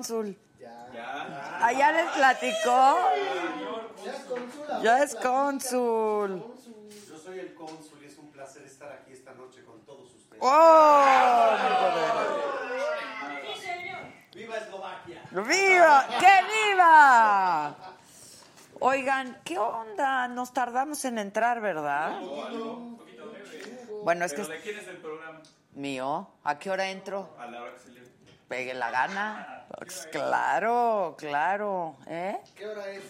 cónsul. Ya. ¿Allá les platicó? Ya es cónsul. Yo soy el cónsul y es un placer estar aquí esta noche con todos ustedes. ¡Oh! ¡Viva Eslovaquia! ¡Viva! ¡Que viva! Oigan, ¿qué onda? Nos tardamos en entrar, ¿verdad? Bueno, es que ¿Pero de quién es el programa? mío. ¿A qué hora entro? A la hora que se le... Pegue la gana. Pues claro, claro. ¿Eh? ¿Qué hora es?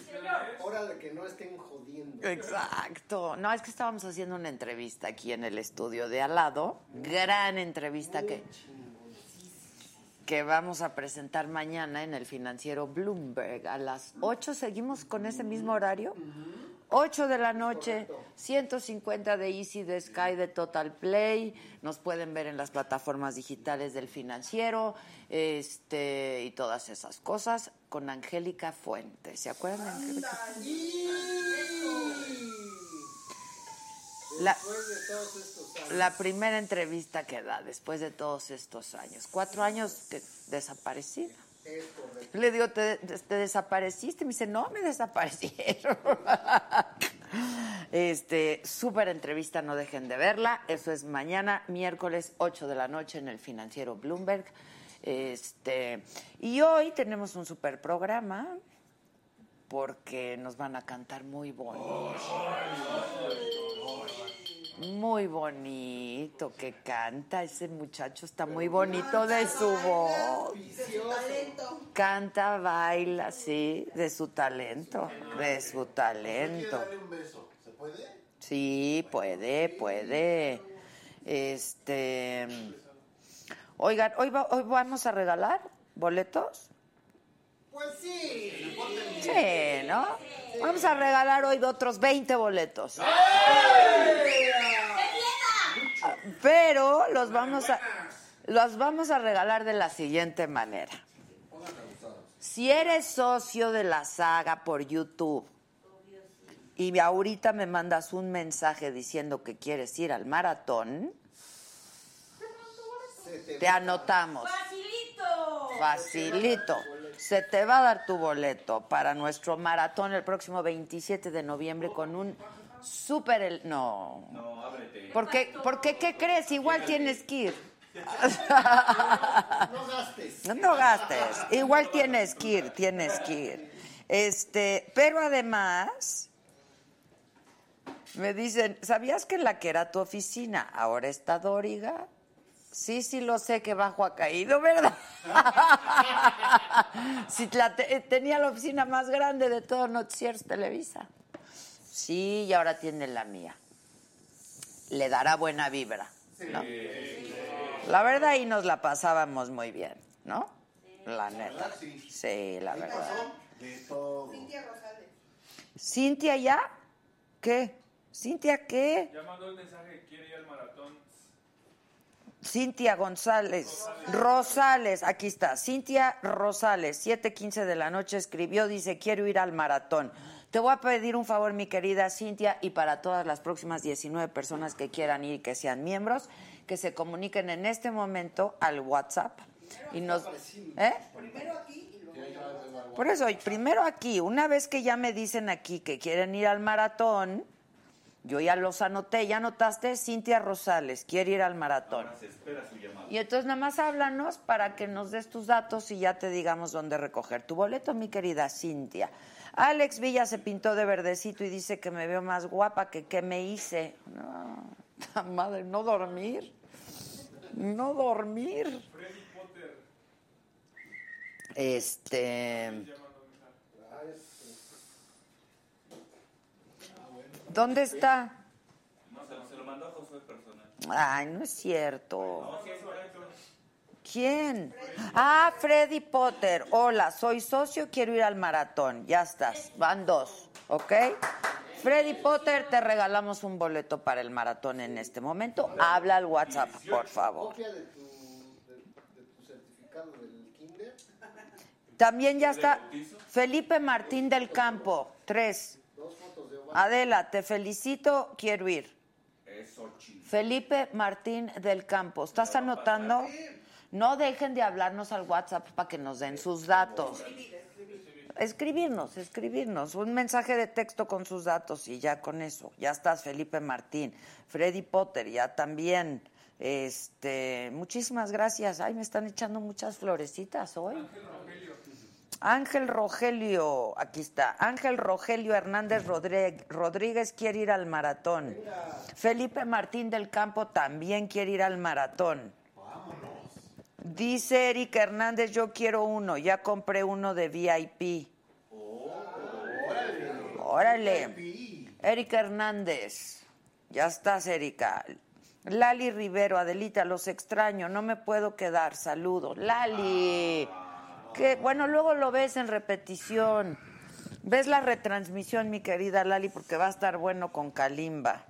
Hora de que no estén jodiendo. Exacto. No, es que estábamos haciendo una entrevista aquí en el estudio de al lado. Gran entrevista que, que vamos a presentar mañana en el financiero Bloomberg. A las 8 seguimos con ese mismo horario. 8 de la noche, 150 de Easy, de Sky, de Total Play. Nos pueden ver en las plataformas digitales del financiero este, y todas esas cosas con Angélica Fuentes. ¿Se acuerdan de Angélica? La, Después de todos estos años. la primera entrevista que da después de todos estos años. Cuatro años que desaparecida. Le digo, ¿te, te desapareciste? Me dice, no, me desaparecieron. Este, súper entrevista, no dejen de verla. Eso es mañana, miércoles, 8 de la noche en el financiero Bloomberg. Este, y hoy tenemos un super programa porque nos van a cantar muy bonito. Muy bonito que canta ese muchacho, está muy bonito de su voz. Canta, baila, sí, de su talento, de su talento. darle un beso. ¿Se puede? Sí, puede, puede. Este, oigan, hoy, va- hoy vamos a regalar boletos. Pues sí. Sí, ¿no? Vamos a regalar hoy otros 20 boletos. Pero los vamos a los vamos a regalar de la siguiente manera. Si eres socio de la saga por YouTube y ahorita me mandas un mensaje diciendo que quieres ir al maratón, te anotamos. ¡Facilito! Facilito. Se te va a dar tu boleto para nuestro maratón el próximo 27 de noviembre con un súper... el- No. Porque, porque, ¿qué crees? Igual tienes que ir. No gastes. No, gastes. Igual tienes que ir, tienes que ir. Este, pero además, me dicen, ¿sabías que la que era tu oficina ahora está Dóriga? Sí, sí lo sé que bajo ha caído, ¿verdad? la te- tenía la oficina más grande de todo Noticieros Televisa. Sí, y ahora tiene la mía. Le dará buena vibra, ¿no? La verdad ahí nos la pasábamos muy bien, ¿no? La neta. Sí, la verdad. De todo. ¿Cintia ya? ¿Qué? ¿Cintia qué? Ya mandó el mensaje que quiere ir al maratón. Cintia González. Rosales, aquí está. Cintia Rosales, 7:15 de la noche escribió, dice, quiero ir al maratón. Te voy a pedir un favor, mi querida Cintia, y para todas las próximas 19 personas que quieran ir y que sean miembros, que se comuniquen en este momento al WhatsApp. Y nos, ¿eh? Por eso, y primero aquí, una vez que ya me dicen aquí que quieren ir al maratón, yo ya los anoté, ya anotaste, Cintia Rosales, quiere ir al maratón. Se espera su llamada. Y entonces nada más háblanos para que nos des tus datos y ya te digamos dónde recoger tu boleto, mi querida Cintia. Alex Villa se pintó de verdecito y dice que me veo más guapa que qué me hice. No, la madre, no dormir. No dormir. Este. ¿Dónde está? No, se lo, mandó a Josué personal. Ay, no es cierto. ¿Quién? Ah, Freddy Potter. Hola, soy socio, quiero ir al maratón. Ya estás, van dos, ¿ok? Freddy Potter, te regalamos un boleto para el maratón en este momento. Habla al WhatsApp, por favor. Copia de tu, de, de tu certificado del kinder. También ya está Felipe Martín del Campo, tres. Adela, te felicito, quiero ir. Felipe Martín del Campo, ¿estás anotando? No dejen de hablarnos al WhatsApp para que nos den sus datos. Escribirnos, escribirnos. Un mensaje de texto con sus datos y ya con eso. Ya estás, Felipe Martín. Freddy Potter, ya también. Este, muchísimas gracias. Ay, me están echando muchas florecitas hoy. Ángel Rogelio, aquí está. Ángel Rogelio Hernández Rodríguez quiere ir al maratón. Felipe Martín del Campo también quiere ir al maratón. Dice Eric Hernández, yo quiero uno, ya compré uno de VIP. Órale. Eric Hernández, ya estás, Erika. Lali Rivero, Adelita, los extraño, no me puedo quedar, saludos. Lali, que bueno, luego lo ves en repetición. Ves la retransmisión, mi querida Lali, porque va a estar bueno con Kalimba.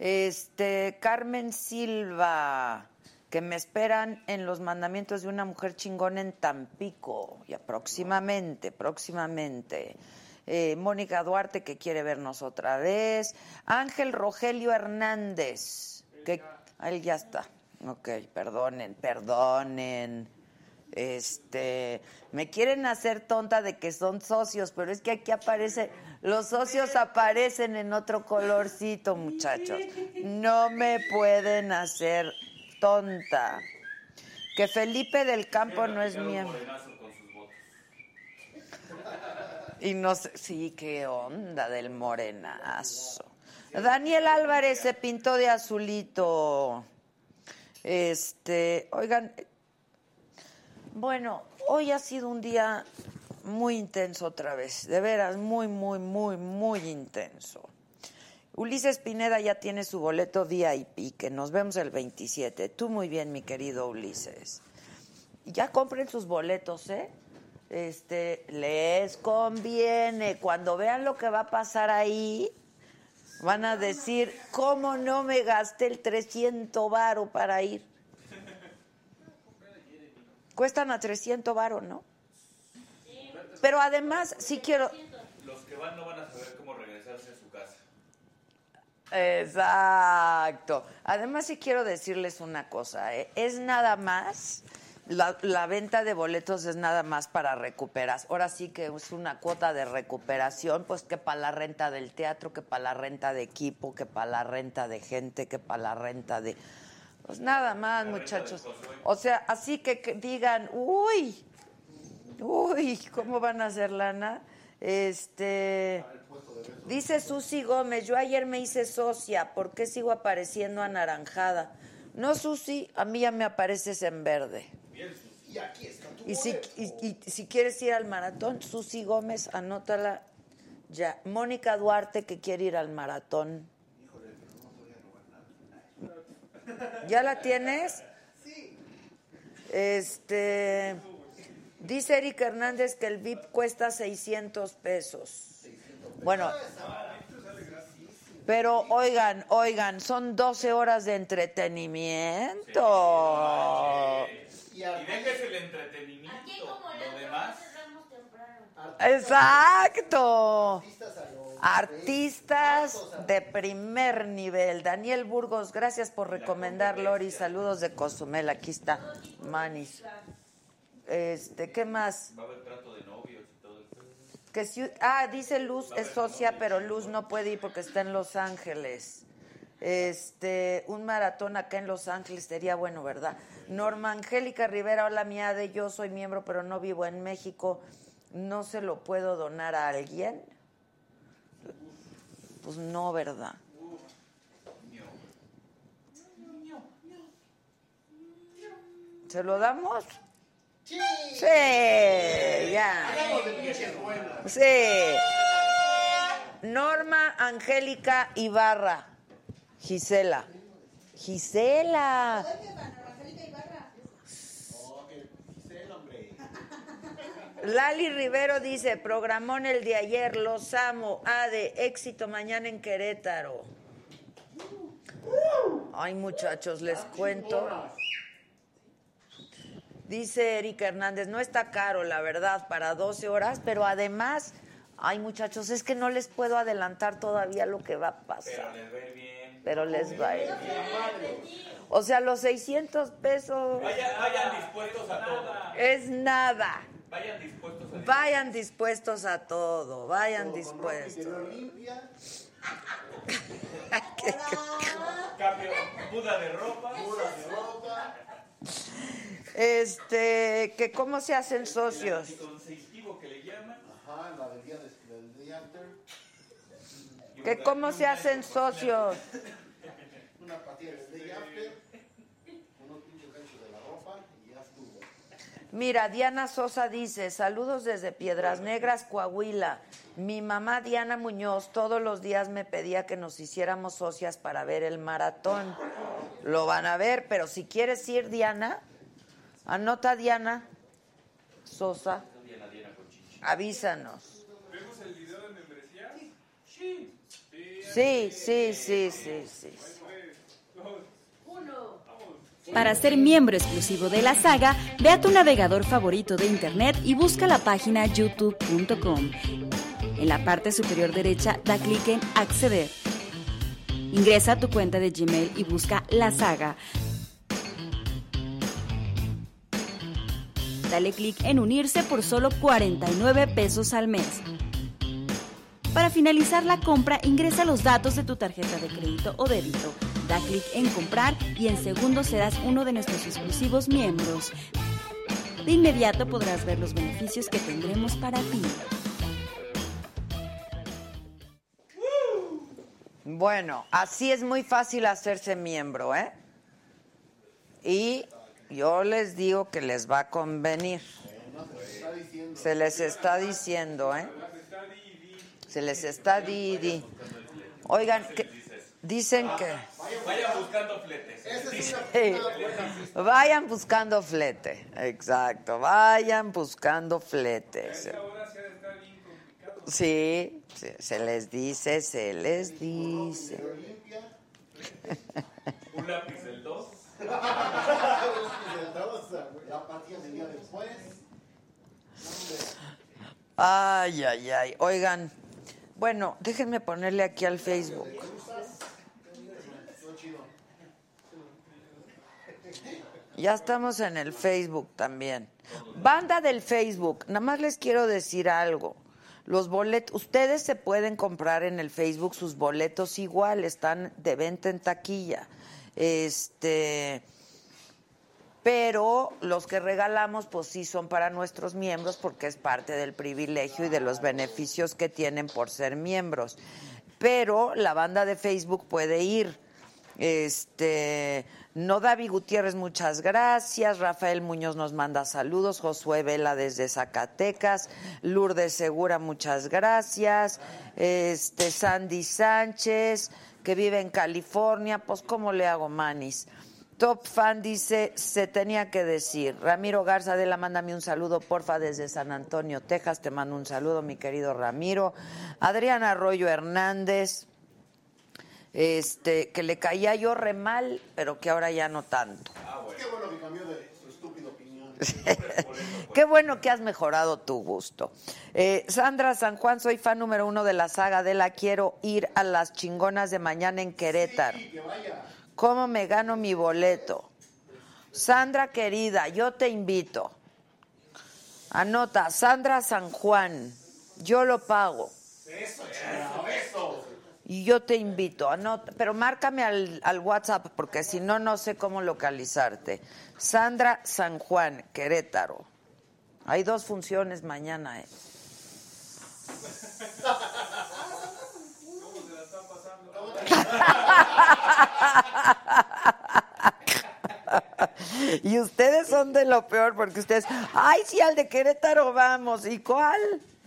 Este, Carmen Silva, que me esperan en los mandamientos de una mujer chingona en Tampico, ya próximamente, próximamente. Eh, Mónica Duarte, que quiere vernos otra vez. Ángel Rogelio Hernández, que él ya está. Ok, perdonen, perdonen. Este, me quieren hacer tonta de que son socios, pero es que aquí aparece, los socios aparecen en otro colorcito, muchachos. No me pueden hacer tonta. Que Felipe del Campo no es miembro. Y no sé, sí, qué onda del morenazo. Daniel Álvarez se pintó de azulito. Este, oigan, bueno, hoy ha sido un día muy intenso otra vez, de veras, muy, muy, muy, muy intenso. Ulises Pineda ya tiene su boleto VIP, que nos vemos el 27. Tú muy bien, mi querido Ulises. Ya compren sus boletos, ¿eh? Este, les conviene. Cuando vean lo que va a pasar ahí, van a decir, ¿cómo no me gasté el 300 varo para ir? Cuestan a 300 varo, ¿no? Pero además, sí quiero... Los que van no van a saber cómo regresarse a su casa. Exacto. Además, sí quiero decirles una cosa. ¿eh? Es nada más, la, la venta de boletos es nada más para recuperar. Ahora sí que es una cuota de recuperación, pues que para la renta del teatro, que para la renta de equipo, que para la renta de gente, que para la renta de... Pues nada más, muchachos. O sea, así que, que digan, uy, uy, ¿cómo van a hacer lana? Este... Dice Susi Gómez, yo ayer me hice socia, ¿por qué sigo apareciendo anaranjada? No, Susi, a mí ya me apareces en verde. Y aquí está tu Y si, boleto. y, y si quieres ir al maratón, Susi Gómez, anótala ya. Mónica Duarte, que quiere ir al maratón. ¿Ya la tienes? Sí. Este. Dice Eric Hernández que el VIP cuesta 600 pesos. Bueno, pero oigan, oigan, son 12 horas de entretenimiento. Y déjese el entretenimiento. Aquí como Lo demás. Exacto. artistas de primer nivel. Daniel Burgos, gracias por recomendar, Lori. Saludos de Cozumel. Aquí está Manis. Este, ¿qué más? va a haber trato de esto. Que si, ah, dice Luz es socia, pero Luz no puede ir porque está en Los Ángeles. Este, un maratón acá en Los Ángeles sería bueno, ¿verdad? Norma Angélica Rivera, hola mía de yo soy miembro, pero no vivo en México. ¿No se lo puedo donar a alguien? Pues no, ¿verdad? ¿Se lo damos? Sí. Sí, ya. Hablamos de pinches buenas. Sí. Norma Angélica Ibarra. Gisela. Gisela. Que Gisela, hombre. Lali Rivero dice, programón el de ayer, los amo. Ah, de éxito mañana en Querétaro. Ay, muchachos, les cuento. Dice Erika Hernández, no está caro, la verdad, para 12 horas, pero además Ay, muchachos, es que no les puedo adelantar todavía lo que va a Pero pasar. les va a ir bien. Pero les va a ir bien. O sea, los 600 pesos Vayan, vayan dispuestos a todo. es nada. Vayan dispuestos a Vayan dispuestos a todo, vayan ropa dispuestos. Cambio, muda de ropa. pura de ropa. Este, que cómo se hacen socios. Que le llaman. Ajá, la del día, de- del día antes. Que cómo se hacen socios. Una patilla del día after. Unos pinches ganchos de la ropa y ya estuvo. Mira, Diana Sosa dice, saludos desde Piedras Negras, Coahuila. Mi mamá Diana Muñoz todos los días me pedía que nos hiciéramos socias para ver el maratón. Lo van a ver, pero si quieres ir, Diana, anota Diana Sosa, Diana, Diana avísanos. ¿Vemos el video de membresía? Sí. Sí, sí, sí, sí, sí. Para ser miembro exclusivo de la saga, ve a tu navegador favorito de internet y busca la página youtube.com. En la parte superior derecha da clic en Acceder. Ingresa a tu cuenta de Gmail y busca la saga. Dale clic en unirse por solo 49 pesos al mes. Para finalizar la compra, ingresa los datos de tu tarjeta de crédito o débito. Da clic en comprar y en segundos serás uno de nuestros exclusivos miembros. De inmediato podrás ver los beneficios que tendremos para ti. Bueno, así es muy fácil hacerse miembro, ¿eh? Y yo les digo que les va a convenir. Se les está diciendo, ¿eh? Se les está di, di. Oigan, que- dicen que Vayan buscando fletes. Sí. vayan buscando flete, exacto, vayan buscando fletes. Sí, sí, se les dice, se les dice. Un lápiz 2. Ay, ay, ay. Oigan, bueno, déjenme ponerle aquí al Facebook. Ya estamos en el Facebook también. Banda del Facebook, nada más les quiero decir algo. Los boletos, ustedes se pueden comprar en el Facebook sus boletos igual, están de venta en taquilla. Este, pero los que regalamos pues sí son para nuestros miembros porque es parte del privilegio y de los beneficios que tienen por ser miembros. Pero la banda de Facebook puede ir. Este, no David Gutiérrez, muchas gracias. Rafael Muñoz nos manda saludos. Josué Vela desde Zacatecas. Lourdes Segura, muchas gracias. Este, Sandy Sánchez, que vive en California. Pues, ¿cómo le hago, Manis? Top Fan dice, se tenía que decir. Ramiro Garza de la mándame un saludo, porfa, desde San Antonio, Texas. Te mando un saludo, mi querido Ramiro. Adriana Arroyo Hernández, este, que le caía yo re mal, pero que ahora ya no tanto. Qué bueno que cambió de. Qué bueno que has mejorado tu gusto. Eh, Sandra San Juan, soy fan número uno de la saga de la Quiero ir a las chingonas de mañana en Querétaro. Que vaya. ¿Cómo me gano mi boleto? Sandra querida, yo te invito. Anota, Sandra San Juan, yo lo pago. Y yo te invito, anota, pero márcame al, al WhatsApp porque si no, no sé cómo localizarte. Sandra San Juan, Querétaro. Hay dos funciones mañana, ¿eh? Y ustedes son de lo peor porque ustedes, ay, sí, al de Querétaro vamos. ¿Y cuál?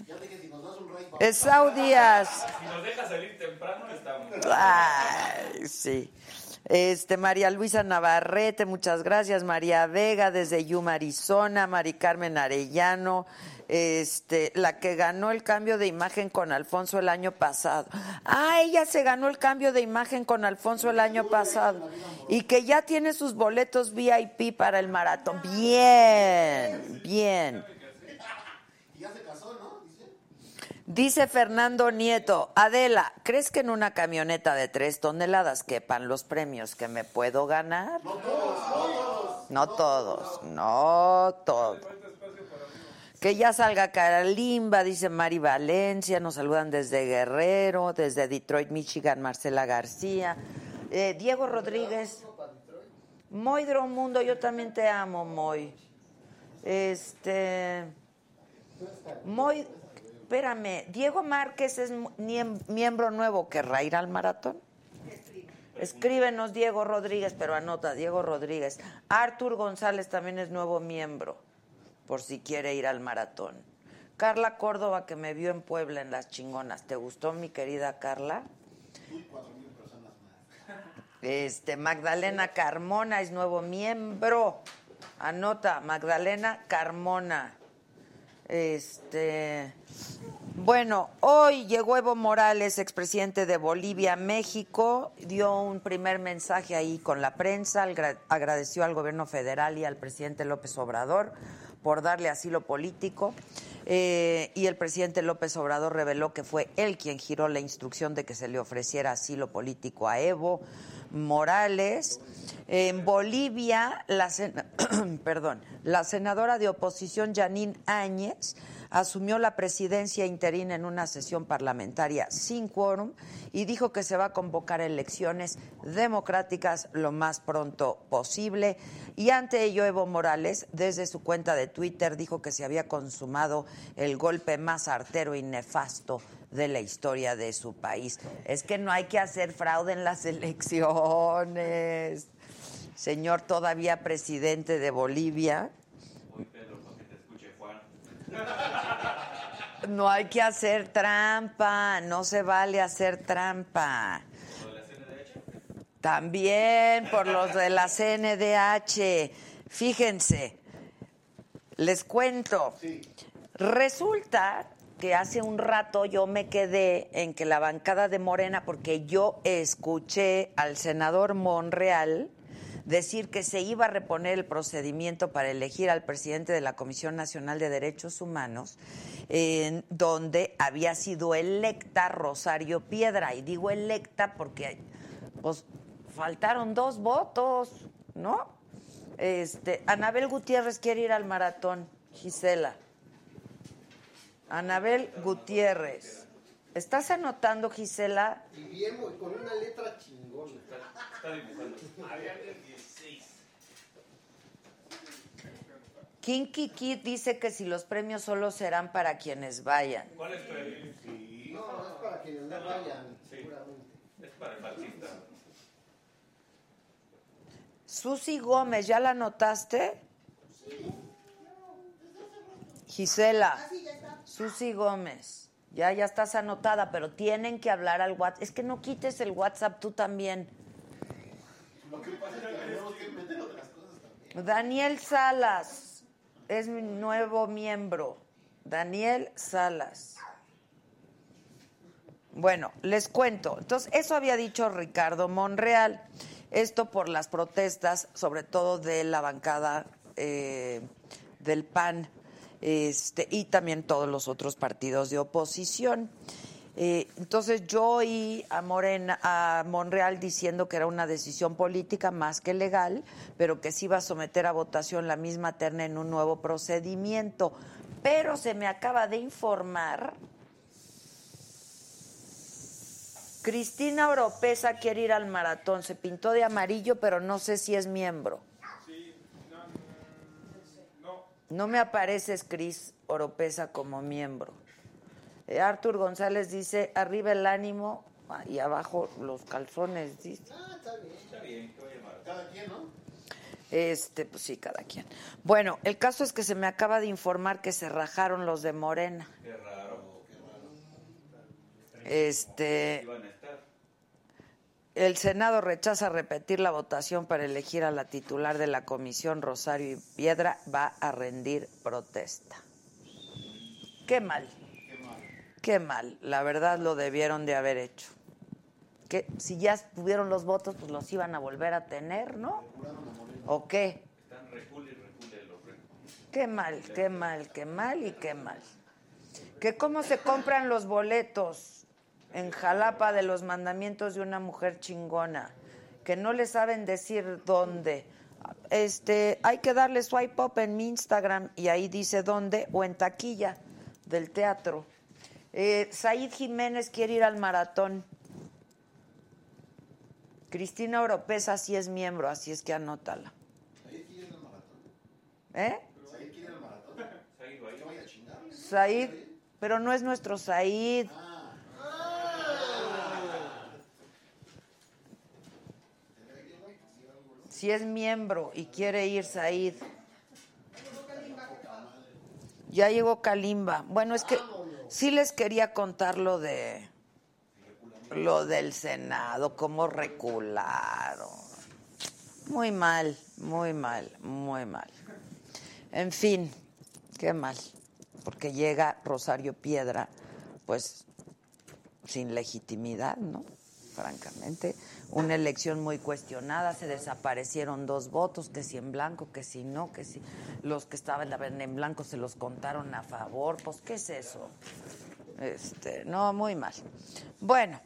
Ya dije, si nos das un rey, Es Díaz. Si nos deja salir temprano, estamos. Ay, sí. Este, María Luisa Navarrete, muchas gracias. María Vega desde Yuma, Arizona. Mari Carmen Arellano, este, la que ganó el cambio de imagen con Alfonso el año pasado. Ah, ella se ganó el cambio de imagen con Alfonso el año pasado. Y que ya tiene sus boletos VIP para el maratón. Bien, bien. y ya se casó, ¿no? Dice. Fernando Nieto, Adela, ¿crees que en una camioneta de tres toneladas quepan los premios que me puedo ganar? No todos, no todos. No todos. Que ya salga Caralimba, dice Mari Valencia, nos saludan desde Guerrero, desde Detroit, Michigan, Marcela García. Eh, Diego Rodríguez. Moy Mundo, yo también te amo, Moy. Este. Moy, espérame, Diego Márquez es miem- miembro nuevo, ¿querrá ir al maratón? Escríbenos Diego Rodríguez, pero anota Diego Rodríguez. Artur González también es nuevo miembro, por si quiere ir al maratón. Carla Córdoba, que me vio en Puebla en Las Chingonas. ¿Te gustó, mi querida Carla? Este, Magdalena Carmona es nuevo miembro. Anota, Magdalena Carmona. Este, bueno, hoy llegó Evo Morales, expresidente de Bolivia, México, dio un primer mensaje ahí con la prensa, agra- agradeció al gobierno federal y al presidente López Obrador por darle asilo político. eh, y el presidente López Obrador reveló que fue él quien giró la instrucción de que se le ofreciera asilo político a Evo Morales. En Bolivia, la, sena- perdón, la senadora de oposición Janine Áñez asumió la presidencia interina en una sesión parlamentaria sin quórum y dijo que se va a convocar elecciones democráticas lo más pronto posible. Y ante ello, Evo Morales, desde su cuenta de Twitter, dijo que se había consumado el golpe más artero y nefasto de la historia de su país. Es que no hay que hacer fraude en las elecciones. Señor todavía presidente de Bolivia, Pedro, para que te escuche Juan. no hay que hacer trampa, no se vale hacer trampa. ¿Lo de la CNDH? También por los de la CNDH. Fíjense, les cuento. Resulta que hace un rato yo me quedé en que la bancada de Morena, porque yo escuché al senador Monreal decir que se iba a reponer el procedimiento para elegir al presidente de la Comisión Nacional de Derechos Humanos, en donde había sido electa Rosario Piedra. Y digo electa porque pues faltaron dos votos, ¿no? Este, Anabel Gutiérrez quiere ir al maratón, Gisela. Anabel Gutiérrez. ¿Estás anotando, Gisela? Y bien, güey, con una letra chingona. Está dibujando. Había 16. Kinky Kid dice que si los premios solo serán para quienes vayan. ¿Cuál es premio? No, es para quienes no vayan, Sí. seguramente. Es para el fascista. Susi Gómez, ¿ya la anotaste? Gisela. Susi Gómez. Ya, ya estás anotada, pero tienen que hablar al WhatsApp. Es que no quites el WhatsApp tú también. Lo que pasa es que tenemos que meter otras cosas también. Daniel Salas es mi nuevo miembro. Daniel Salas. Bueno, les cuento. Entonces, eso había dicho Ricardo Monreal. Esto por las protestas, sobre todo de la bancada eh, del PAN este, y también todos los otros partidos de oposición. Eh, entonces yo oí a Morena, a Monreal diciendo que era una decisión política más que legal, pero que se iba a someter a votación la misma terna en un nuevo procedimiento. Pero se me acaba de informar Cristina Oropesa quiere ir al maratón. Se pintó de amarillo, pero no sé si es miembro. No. Me apareces, Cris Oropesa, como miembro. Eh, Artur González dice, arriba el ánimo y abajo los calzones, dice. Ah, está bien. Está bien. Cada quien, ¿no? Este, pues sí, cada quien. Bueno, el caso es que se me acaba de informar que se rajaron los de Morena. Qué raro. Este, Iban a estar. El Senado rechaza repetir la votación para elegir a la titular de la comisión, Rosario Piedra, va a rendir protesta. Qué mal, qué mal. La verdad lo debieron de haber hecho. Que si ya tuvieron los votos, pues los iban a volver a tener, ¿no? ¿O qué? Están recule y recule los recule. Qué mal, qué mal, qué mal y qué mal. Que cómo se compran los boletos en Jalapa de los mandamientos de una mujer chingona. Que no le saben decir dónde. Este, hay que darle swipe up en mi Instagram y ahí dice dónde o en taquilla del teatro. Eh, Said Jiménez quiere ir al maratón. Cristina Oropesa sí es miembro, así es que anótala. Ahí quiere el maratón. ¿Eh? Quiere maratón. Que vaya a. Said, pero no es nuestro Said. Si es miembro y quiere ir Said. Ya llegó Kalimba. Bueno, es que sí les quería contar lo de lo del Senado, cómo recularon. Muy mal, muy mal, muy mal. En fin, qué mal, porque llega Rosario Piedra, pues sin legitimidad, ¿no? Francamente, una elección muy cuestionada, se desaparecieron dos votos, que si en blanco, que si no, que si los que estaban en blanco se los contaron a favor, pues ¿qué es eso? Este, no, muy mal. Bueno,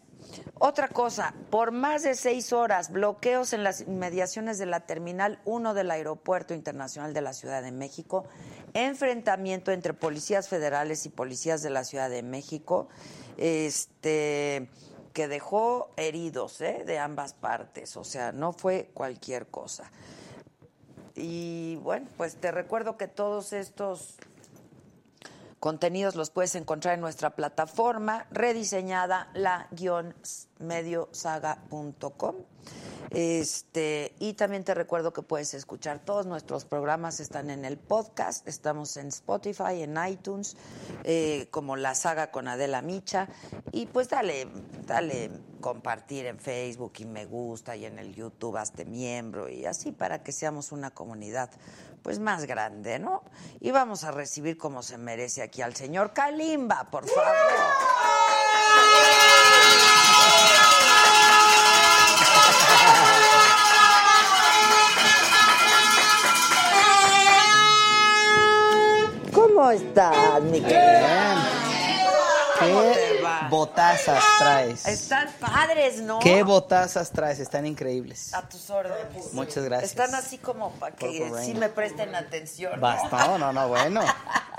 otra cosa, por más de seis horas, bloqueos en las inmediaciones de la Terminal 1 del Aeropuerto Internacional de la Ciudad de México, enfrentamiento entre policías federales y policías de la Ciudad de México, este que dejó heridos ¿eh? de ambas partes, o sea, no fue cualquier cosa. Y bueno, pues te recuerdo que todos estos contenidos los puedes encontrar en nuestra plataforma rediseñada la-mediosaga.com. Este, y también te recuerdo que puedes escuchar todos nuestros programas, están en el podcast, estamos en Spotify, en iTunes, eh, como La Saga con Adela Micha. Y pues dale, dale compartir en Facebook y me gusta y en el YouTube hazte miembro y así para que seamos una comunidad pues más grande, ¿no? Y vamos a recibir como se merece aquí al señor Kalimba, por favor. ¿Cómo estás, mi te botazas traes? Están padres, ¿no? ¿Qué botazas traes? Están increíbles. A tus órdenes. Muchas gracias. Están así como para que sí me presten atención. ¿no? Basta, no, no, no, bueno.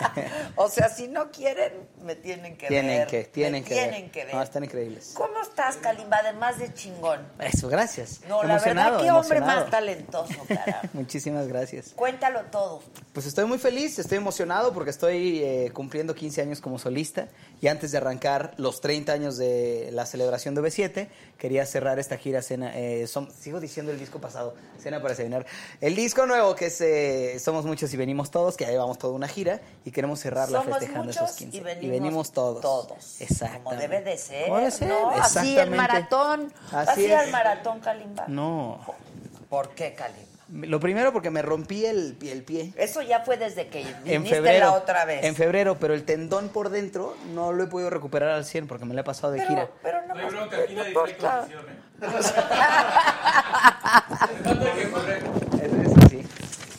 o sea, si no quieren, me tienen que tienen ver. que, tienen me que tienen que ver. No, están increíbles. ¿Cómo estás, Kalimba? Además de chingón. Eso, gracias. No, la emocionado, verdad, qué hombre emocionado. más talentoso, cara. Muchísimas gracias. Cuéntalo todo. Pues estoy muy feliz, estoy emocionado porque estoy eh, cumpliendo 15 años como solista y antes de arrancar los 30 años de la celebración de B7, quería cerrar esta gira cena, eh, som- sigo diciendo el disco pasado, Cena para Desayunar. El disco nuevo que es eh, Somos Muchos y Venimos Todos, que ya llevamos toda una gira y queremos cerrarla Somos festejando esos 15. y venimos todos. todos. Exacto. Como debe de ser. ¿no? Así el maratón. ¿Vas a Así al es. maratón, Kalimba? No. ¿Por qué, Kalimba? Lo primero porque me rompí el, pie- el pie. Eso ya fue desde que viniste En febrero. la otra vez. En febrero, pero el tendón por dentro no lo he podido recuperar al 100 porque me lo he pasado de gira. pero, pero no, No hay más- bronca, aquí nadie trae condiciones. Sí.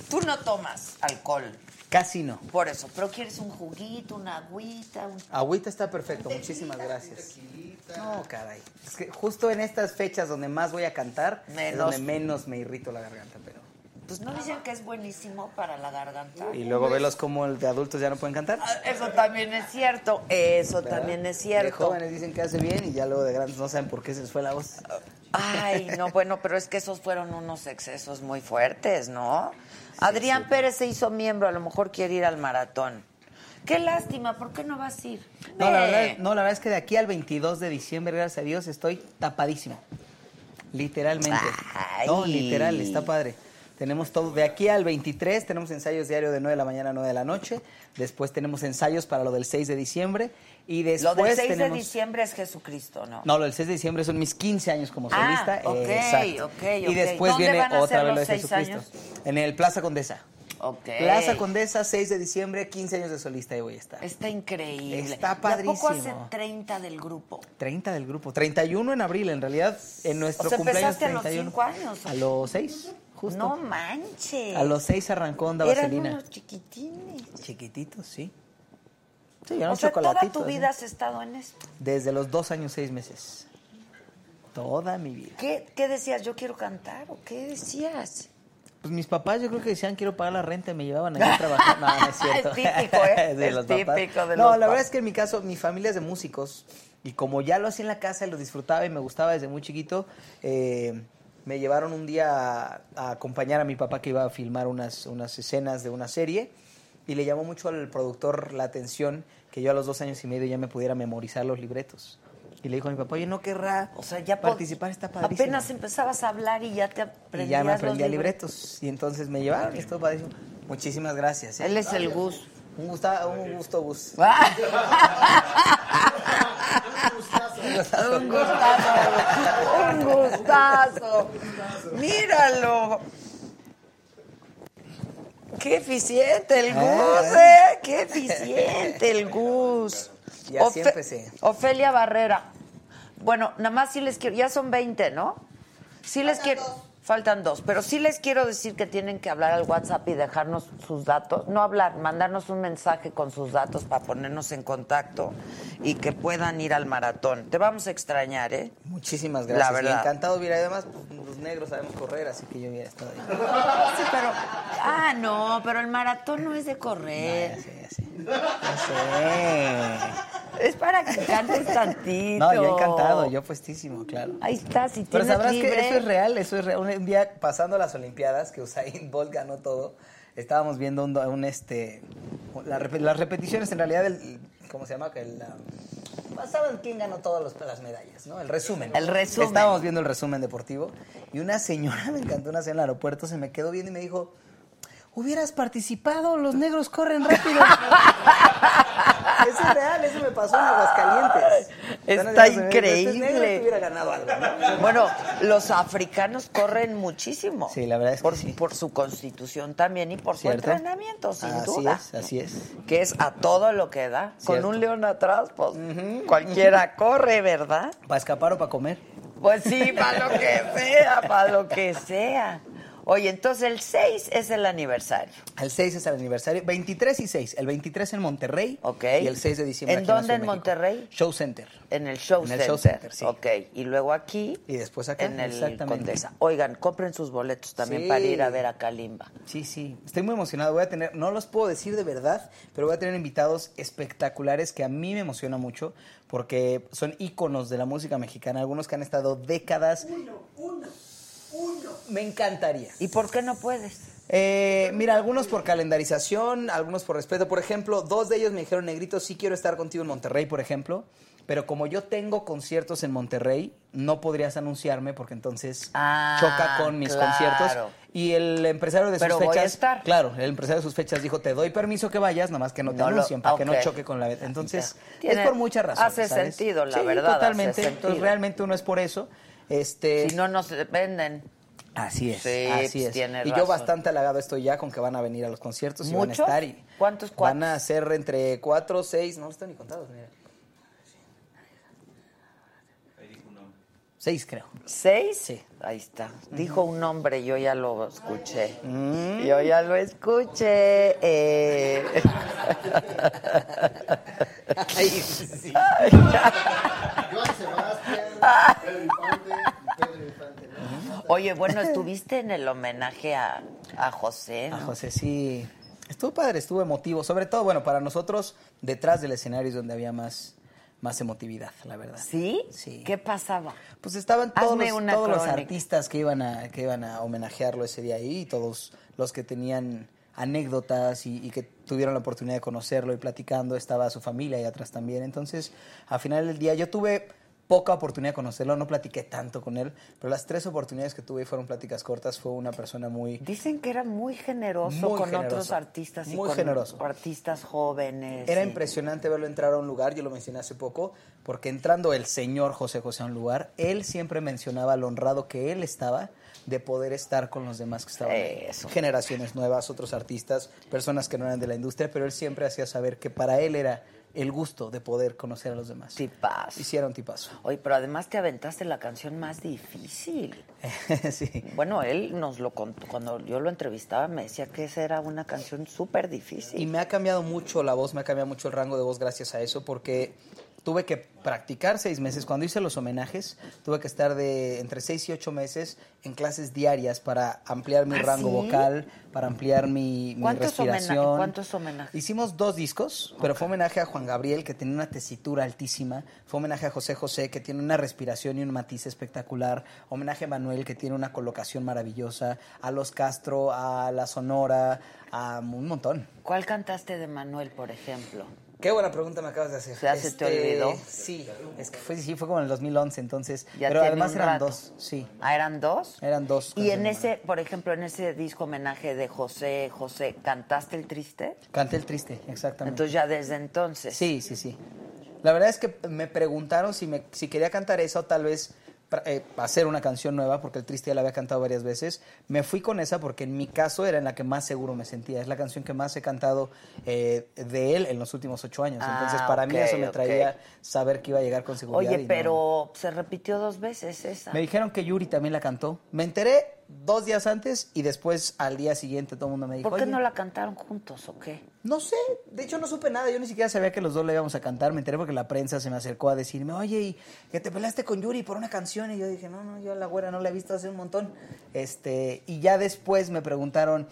Tú no tomas alcohol, Casi no. por eso, pero quieres un juguito, una agüita, un... Agüita está perfecto, muchísimas gracias. No, caray. Es que justo en estas fechas donde más voy a cantar, es Menos. donde menos me irrito la garganta, pero. Pues no dicen que es buenísimo para la garganta. Y luego velos como el de adultos ya no pueden cantar. Ah, Eso también es cierto, eso ¿verdad? también es De cierto. jóvenes dicen que hace bien y ya luego de grandes no saben por qué se les fue la voz. Ay, no, bueno, pero es que esos fueron unos excesos muy fuertes, ¿no? Adrián Pérez se hizo miembro, a lo mejor quiere ir al maratón. Qué lástima, ¿por qué no vas a ir? No, la Ve. verdad, no, la verdad es que de aquí al 22 de diciembre, gracias a Dios, estoy tapadísimo. Literalmente. Ay. No, literal, está padre. Tenemos todo. De aquí al 23 tenemos ensayos diario de 9 de la mañana a 9 de la noche. Después tenemos ensayos para lo del 6 de diciembre. Y después Lo del 6 tenemos... de diciembre es Jesucristo, ¿no? No, lo del 6 de diciembre son mis 15 años como Ah, solista. ok, eh, exacto. ok, Y después ¿Dónde viene van a otra vez lo de Jesucristo. años? En el Plaza Condesa. Ok. Plaza Condesa, 6 de diciembre, 15 años de solista y voy a estar. Está increíble. Está ¿Y a poco hace padrísimo. 30 del grupo? 30 del grupo. 31 en abril, en realidad, en nuestro O sea, cumpleaños empezaste a los 31. cinco años. A los 6, justo. No manches. A los 6 arrancó Onda Eran Vaselina. unos chiquitines. Chiquititos, sí. Sí, o sea, toda tu así. vida has estado en esto. Desde los dos años, seis meses. Toda mi vida. ¿Qué, qué decías? ¿Yo quiero cantar? ¿O qué decías? Pues mis papás yo creo que decían quiero pagar la renta y me llevaban allá a trabajar. No, no es cierto. Es típico, ¿eh? De Es los papás. típico de No, los la verdad es que en mi caso, mi familia es de músicos y como ya lo hacía en la casa y lo disfrutaba y me gustaba desde muy chiquito, eh, me llevaron un día a, a acompañar a mi papá que iba a filmar unas, unas escenas de una serie y le llamó mucho al productor la atención que yo a los dos años y medio ya me pudiera memorizar los libretos. Y le dijo a mi papá, oye, ¿no querrá O sea, ya participar? Está padrísimo. Apenas empezabas a hablar y ya te aprendías Y ya me los aprendía libretos. libretos. Y entonces me llevaron y estuvo padrísimo. Muchísimas gracias. ¿eh? Él es el Gus. Un, gusta, un gusto, Gus. Un gustazo. Un gustazo. Míralo. Qué eficiente el Gus, ¿eh? Qué eficiente el Gus. Y así Ofe- empecé. Ofelia Barrera. Bueno, nada más sí les quiero, ya son 20, ¿no? Sí les quiero, faltan dos, pero sí les quiero decir que tienen que hablar al WhatsApp y dejarnos sus datos, no hablar, mandarnos un mensaje con sus datos para ponernos en contacto y que puedan ir al maratón. Te vamos a extrañar, ¿eh? Muchísimas gracias. La verdad. Y encantado, mira, además pues, los negros sabemos correr, así que yo hubiera estado ahí. Sí, pero ah, no, pero el maratón no es de correr. Ya sé, ya sé. Ya Es para que cantes tantito. No, yo encantado, yo puestísimo, claro. Ahí está, si Pero tienes sabrás libre. que eso es real, eso es real. Un día pasando las Olimpiadas, que Usain Bolt ganó todo, estábamos viendo un, un, este, la las repeticiones en realidad del, ¿cómo se llama? El, um, pasaban quién ganó todas las medallas, ¿no? El resumen. El resumen. Estábamos viendo el resumen deportivo y una señora, me encantó, una señora en el aeropuerto, se me quedó viendo y me dijo, hubieras participado, los negros corren rápido. eso es real, eso me pasó en Aguascalientes. Está increíble. Negro hubiera ganado algo, ¿no? Bueno, los africanos corren muchísimo. Sí, la verdad es que por, sí. por su constitución también y por su entrenamiento, sin así duda. es, así es. Que es a todo lo que da. Con un león atrás, pues cualquiera corre, ¿verdad? ¿Para escapar o para comer? Pues sí, para lo que sea, para lo que sea. Oye, entonces el 6 es el aniversario. El 6 es el aniversario, 23 y 6. El 23 en Monterrey Ok. y el 6 de diciembre ¿En aquí dónde en. Monterrey? Show Center. En el show En el center. show center, sí. Ok, y luego aquí. Y después acá, En el exactamente. Condesa. Oigan, compren sus boletos también Sí. para ir a ver a Kalimba. Sí, sí. Estoy muy emocionado. Voy a tener, no los puedo decir de verdad, pero voy a tener invitados espectaculares que a mí me emociona mucho porque son íconos de la música mexicana, algunos que han estado décadas. Uno, uno, uno. Me encantaría. ¿Y por qué no puedes? Eh, mira, algunos por calendarización, algunos por respeto. Por ejemplo, dos de ellos me dijeron, Negrito, sí quiero estar contigo en Monterrey, por ejemplo. Pero como yo tengo conciertos en Monterrey, no podrías anunciarme porque entonces Ah, choca con mis claro. conciertos. Y el empresario de sus Pero voy a fechas. estar. Claro, el empresario de sus fechas dijo: Te doy permiso que vayas, nomás que no te No lo- anuncien, para que no choque con la. Entonces, Tiene- es por muchas razones. hace ¿sabes? sentido, la Sí, verdad, Totalmente. Entonces, realmente uno es por eso. Este, Si no nos venden. Así es, Sí, así pues es. y yo bastante halagado estoy ya con que van a venir a los conciertos y van a ¿Muchos? estar. Y ¿Cuántos Van a ser entre cuatro, seis, no están ni contados, mira. Ahí dijo un nombre. Seis, creo. ¿Seis? Sí. Ahí está. Dijo un nombre, yo ya lo escuché. Yo ya lo escuché. eh. Ay, sí. Sebastián, Pedro Infante, y Pedro Infante. ¿no? Oye, bueno, estuviste en el homenaje a, a José. A ¿no? José, sí. Estuvo padre, estuvo emotivo. Sobre todo, bueno, para nosotros, detrás del escenario es donde había más, más emotividad, la verdad. ¿Sí? Sí. ¿Qué pasaba? Pues estaban todos, los, todos artistas que iban a que iban a homenajearlo ese día ahí, y todos los que tenían anécdotas y, y que tuvieron la oportunidad de conocerlo y platicando, estaba su familia ahí atrás también. Entonces, al final del día, yo tuve poca oportunidad de conocerlo, no platiqué tanto con él, pero las tres oportunidades que tuve fueron pláticas cortas, fue una persona muy... Dicen que era muy generoso Muy con generoso. otros artistas y Muy con generoso. artistas jóvenes. Era y- impresionante verlo entrar a un lugar, yo lo mencioné hace poco, porque entrando el señor José José a un lugar, él siempre mencionaba lo honrado que él estaba de poder estar con los demás que estaban ahí. Eso. Generaciones nuevas, otros artistas, personas que no eran de la industria, pero él siempre hacía saber que para él era el gusto de poder conocer a los demás. Tipazo. Hicieron tipazo. Oye, pero además te aventaste la canción más difícil. sí. Bueno, él nos lo contó. Cuando yo lo entrevistaba, me decía que esa era una canción súper difícil. Y me ha cambiado mucho la voz, me ha cambiado mucho el rango de voz gracias a eso, porque tuve que practicar seis meses. Cuando hice los homenajes, tuve que estar de entre seis y ocho meses en clases diarias para ampliar mi ¿Ah, rango sí? vocal, para ampliar mi, mi ¿Cuántos respiración. cuántos homenajes? Hicimos dos discos, pero fue homenaje a Juan Gabriel, que tiene una tesitura altísima. Fue homenaje a José José, que tiene una respiración y un matiz espectacular. Homenaje a Manuel, que tiene una colocación maravillosa. A Los Castro, a La Sonora, a un montón. ¿Cuál cantaste de Manuel, por ejemplo? Qué buena pregunta me acabas de hacer. Este, ¿Ya se te olvidó? Sí, es que fue, sí, fue como en el 2011, entonces. Ya pero además eran rato. dos, sí. Ah, ¿eran dos? Eran dos. Y en ese, por ejemplo, en ese disco homenaje de José José, ¿cantaste el triste? Canté el triste, exactamente. Entonces ya desde entonces. Sí, sí, sí. La verdad es que me preguntaron si, me, si quería cantar esa o tal vez eh, hacer una canción nueva, porque el triste ya la había cantado varias veces. Me fui con esa porque en mi caso era en la que más seguro me sentía. Es la canción que más he cantado eh, de él en los últimos ocho años. Entonces, Ah, para mí eso me traía saber que iba a llegar con seguridad. Oye, no. pero se repitió dos veces esa. Me dijeron que Yuri también la cantó. Me enteré dos días antes y después al día siguiente todo el mundo me dijo. ¿Por qué "Oye, no la cantaron juntos o qué? No sé, de hecho no supe nada, yo ni siquiera sabía que los dos le íbamos a cantar, me enteré porque la prensa se me acercó a decirme, oye, ¿y que te peleaste con Yuri por una canción? Y yo dije, no, no, yo a la güera no la he visto hace un montón. Este, y ya después me preguntaron,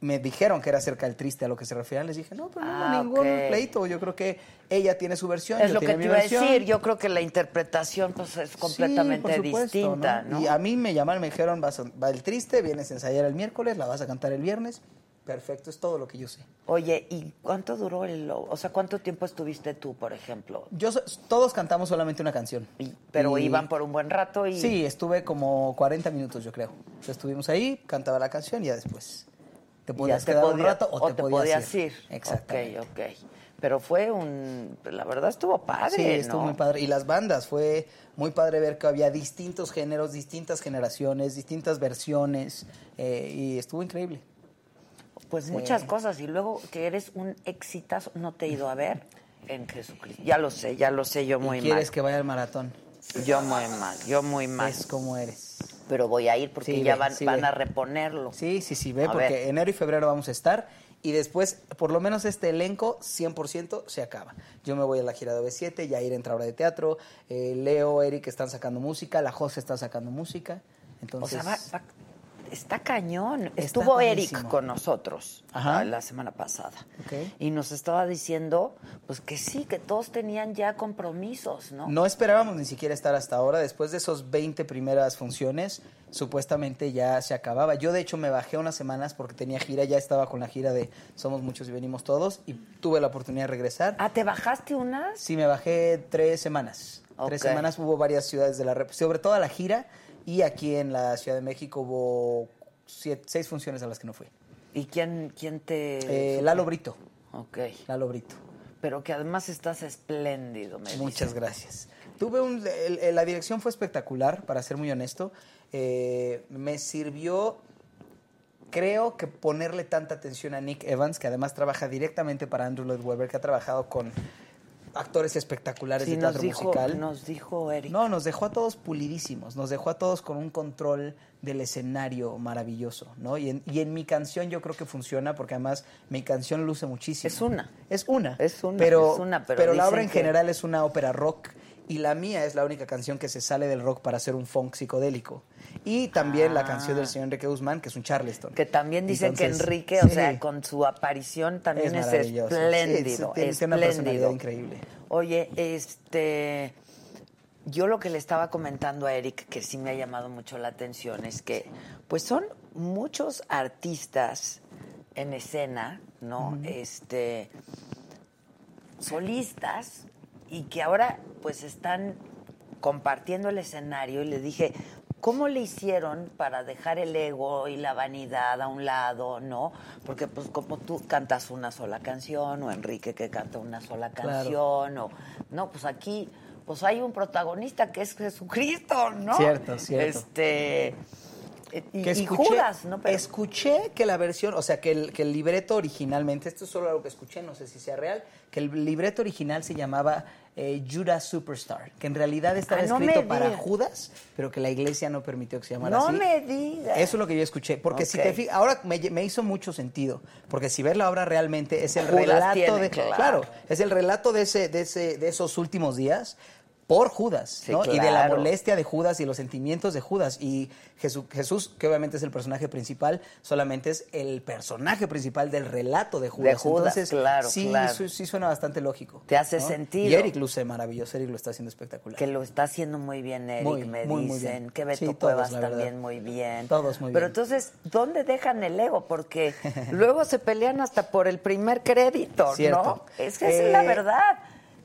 me dijeron que era acerca del triste a lo que se refería, les dije, no, pero no, Ah, ningún pleito, yo creo que ella tiene su versión, Es yo lo que te iba a decir. Yo creo que la interpretación pues es completamente supuesto, distinta, ¿no? Y a mí me llamaron, me dijeron, vas a- va el triste, vienes a ensayar el miércoles, la vas a cantar el viernes. Perfecto, es todo lo que yo sé. Oye, ¿y cuánto duró el o sea, cuánto tiempo estuviste tú, por ejemplo? Yo todos cantamos solamente una canción. Y- pero Y- iban por un buen rato y Sí, estuve como 40 minutos, yo creo. Estuvimos ahí, cantaba la canción y ya después te podías te quedar un podía- rato o, te, podías, ir. ir. Exactamente. Ok, ok. Pero fue un la verdad estuvo padre, Sí, estuvo ¿no? muy padre. Y las bandas, fue muy padre ver que había distintos géneros, distintas generaciones, distintas versiones eh, y estuvo increíble. Pues Sí. muchas cosas. Y luego que eres un exitazo, no te he ido a ver en Jesucristo. Ya lo sé, ya lo sé, yo muy y mal. quieres que vaya al maratón. Yo muy mal, yo muy mal. Es como eres. Pero voy a ir porque Sí, ya van, sí, van a reponerlo. Sí, sí, sí, ve, A porque ver. enero y febrero vamos a estar y después, por lo menos este elenco, 100% se acaba. Yo me voy a la gira de B7, Yair entra obra de teatro, eh, Leo, Eric están sacando música, la José está sacando música. O Entonces, sea, va- va- está cañón. Está Estuvo Eric con nosotros Ajá. ah, la semana pasada. Ok. Y nos estaba diciendo, pues que sí, que todos tenían ya compromisos, ¿no? no esperábamos ni siquiera estar hasta ahora. Después de esos 20 primeras funciones, supuestamente ya se acababa. Yo, de hecho, me bajé unas semanas porque tenía gira, ya estaba con la gira de Somos Muchos y Venimos Todos y tuve la oportunidad de regresar. Ah, ¿te bajaste unas? Sí, me bajé tres semanas. Tres semanas hubo varias ciudades de la rep, sobre todo la gira y aquí en la Ciudad de México hubo siete- seis funciones a las que no fui. ¿Y quién, quién te...? Eh, Lalo Brito, Ok. Lalo Brito. Pero que además estás espléndido, me Muchas dicen. gracias. Tuve un, el- la dirección fue espectacular, para ser muy honesto. Eh, me sirvió, creo que ponerle tanta atención a Nick Evans, que además trabaja directamente para Andrew Lloyd Webber, que ha trabajado con actores espectaculares Sí, de nos teatro dijo, musical. nos dijo Eric. No, nos dejó a todos pulidísimos, nos dejó a todos con un control del escenario maravilloso, ¿no? Y en, y en mi canción yo creo que funciona porque además mi canción luce muchísimo. Es una. Es una. Es una, Pero, es una, pero la obra en que- general es una ópera rock y la mía es la única canción que se sale del rock para hacer un funk psicodélico. Y también la Ah. canción del señor Enrique Guzmán, que es un charleston. Que también dicen que Enrique, o sea, con su aparición también es, maravilloso. espléndido. Sí, tiene- tiene una personalidad increíble. Oye, este. Yo lo que le estaba comentando a Eric, que sí me ha llamado mucho la atención, es que, pues son muchos artistas en escena, ¿no? Este. solistas, y que ahora, pues están compartiendo el escenario, y le dije. ¿Cómo le hicieron para dejar el ego y la vanidad a un lado, no? Porque pues como tú cantas una sola canción o Enrique que canta una sola Claro. canción o no, pues aquí pues hay un protagonista que es Jesucristo, ¿no? Cierto, cierto. Este y, que y Judas, ¿no? Pero- Escuché que la versión, o sea, que el, que el libreto originalmente, esto es solo algo que escuché, no sé si sea real, que el libreto original se llamaba eh, Judas Superstar, que en realidad estaba Ah, no escrito para. Judas, pero que la iglesia no permitió que se llamara no así. me digas. Eso es lo que yo escuché, porque si te fijas, ahora me, me hizo mucho sentido, porque si ves la obra realmente es el Judas relato tiene, de, claro. es el relato de ese, de ese, de esos últimos días por Judas, Sí, ¿no? Y de la molestia de Judas y los sentimientos de Judas y Jesús, Jesús, que obviamente es el personaje principal, solamente es el personaje principal del relato de Judas. De Judas, Entonces, claro, sí, claro. sí, sí suena bastante lógico. Te hace ¿no? sentido. Y Eric luce maravilloso, Eric lo está haciendo espectacular. Que lo está haciendo muy bien Eric, Muy, me muy, muy dicen. bien. Que Beto Sí, Cuevas también muy bien. Todos muy Pero bien. entonces, ¿dónde dejan el ego? Porque luego se pelean hasta por el primer crédito, Cierto. ¿no? Es que esa es la Eh, verdad.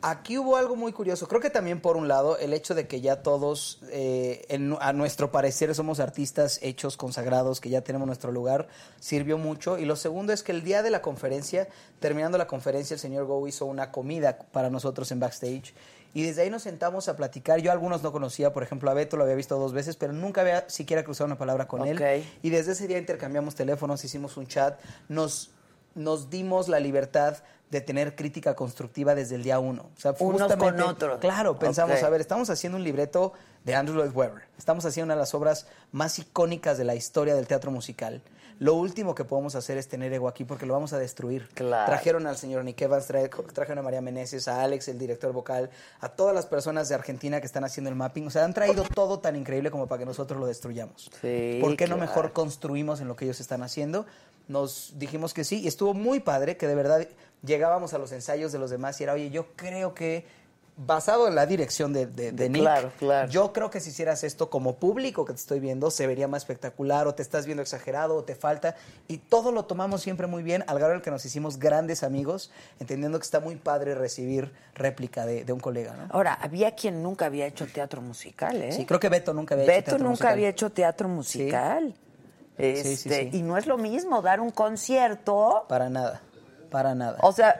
Aquí hubo algo muy curioso. Creo que también, por un lado, el hecho de que ya todos, eh, en- a nuestro parecer, somos artistas hechos, consagrados, que ya tenemos nuestro lugar, sirvió mucho. Y lo segundo es que el día de la conferencia, terminando la conferencia, el señor Go hizo una comida para nosotros en backstage. Y desde ahí nos sentamos a platicar. Yo a algunos no conocía, por ejemplo, a Beto lo había visto dos veces, pero nunca había siquiera cruzado una palabra con él. Y desde ese día intercambiamos teléfonos, hicimos un chat, nos, nos dimos la libertad de tener crítica constructiva desde el día uno. O sea, Unos justamente- con otros. Claro, pensamos, a ver, estamos haciendo un libreto de Andrew Lloyd Webber. Estamos haciendo una de las obras más icónicas de la historia del teatro musical. Lo último que podemos hacer es tener ego aquí porque lo vamos a destruir. Claro. Trajeron al señor Nick Evans, trajeron a María Meneses, a Alex, el director vocal, a todas las personas de Argentina que están haciendo el mapping. O sea, han traído todo tan increíble como para que nosotros lo destruyamos. Sí, ¿Por qué no mejor construimos en lo que ellos están haciendo? Nos dijimos que sí y estuvo muy padre que de verdad llegábamos a los ensayos de los demás y era, oye, yo creo que basado en la dirección de, de, de Nick, Claro, claro. yo creo que si hicieras esto como público que te estoy viendo, se vería más espectacular o te estás viendo exagerado o te falta. Y todo lo tomamos siempre muy bien, al grado en el que nos hicimos grandes amigos, entendiendo que está muy padre recibir réplica de, de un colega, ¿no? Ahora, había quien nunca había hecho teatro musical, ¿eh? Sí, creo que Beto nunca había hecho Beto teatro nunca musical. había hecho teatro musical. Este, Sí, sí, sí. Y no es lo mismo dar un concierto. Para nada, para nada. O sea,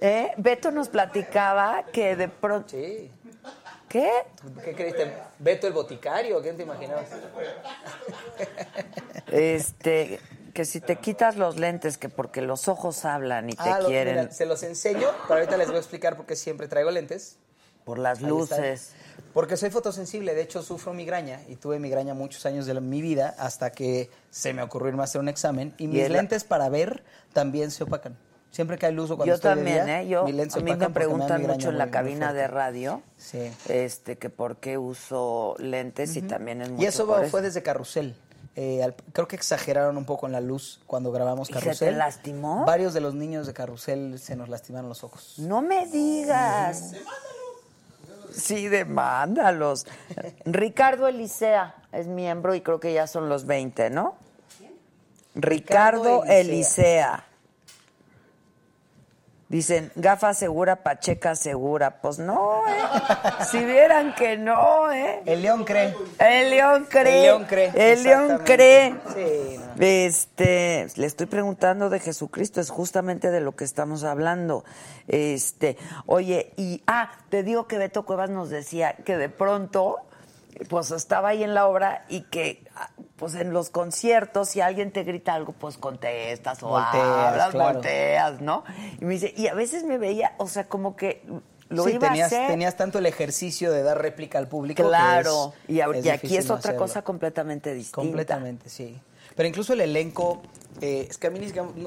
¿eh? Beto nos platicaba que de pronto. Sí. ¿Qué? ¿Qué creíste? ¿Beto el boticario? ¿Quién te imaginabas? Este, que si te quitas los lentes, que porque los ojos hablan y te Ah, quieren mira, se los enseño, pero ahorita les voy a explicar por qué siempre traigo lentes. por las Ahí luces. Porque soy fotosensible, de hecho sufro migraña y tuve migraña muchos años de la- mi vida hasta que se me ocurrió irme a hacer un examen y mis la- lentes para ver también se opacan. Siempre que hay luz o cuando Yo estoy de también, día, ¿eh? Yo, mis lentes a mí me preguntan mucho en la cabina de radio Sí. este, que por qué uso lentes y también es mucho Y eso por fue desde Carrusel. Eh, al- creo que exageraron un poco en la luz cuando grabamos ¿Y se te Carrusel. lastimó? Varios de los niños de Carrusel se nos lastimaron los ojos. No me digas. Sí, demándalos. Ricardo Elisea es miembro y creo que ya son los 20, ¿no? Ricardo, Ricardo Elisea. Elisea. Dicen, gafa segura, pacheca segura. Pues no, ¿eh? Si vieran que no, ¿eh? El león cree. El león cree. El león cree. El león cree. Sí, no. Este, le estoy preguntando de Jesucristo, es justamente de lo que estamos hablando. Este, oye, y ah, te digo que Beto Cuevas nos decía que de pronto pues estaba ahí en la obra y que ah, pues en los conciertos si alguien te grita algo pues contestas o Volteas, hablas, claro. volteas, ¿no? Y me dice, y a veces me veía, o sea, como que lo Sí, iba tenías, a hacer. tenías tanto el ejercicio de dar réplica al público. que Claro, es- y, ahora- es y aquí es otra hacerlo. cosa completamente distinta. Completamente, sí. Pero incluso el elenco, eh, es que a mí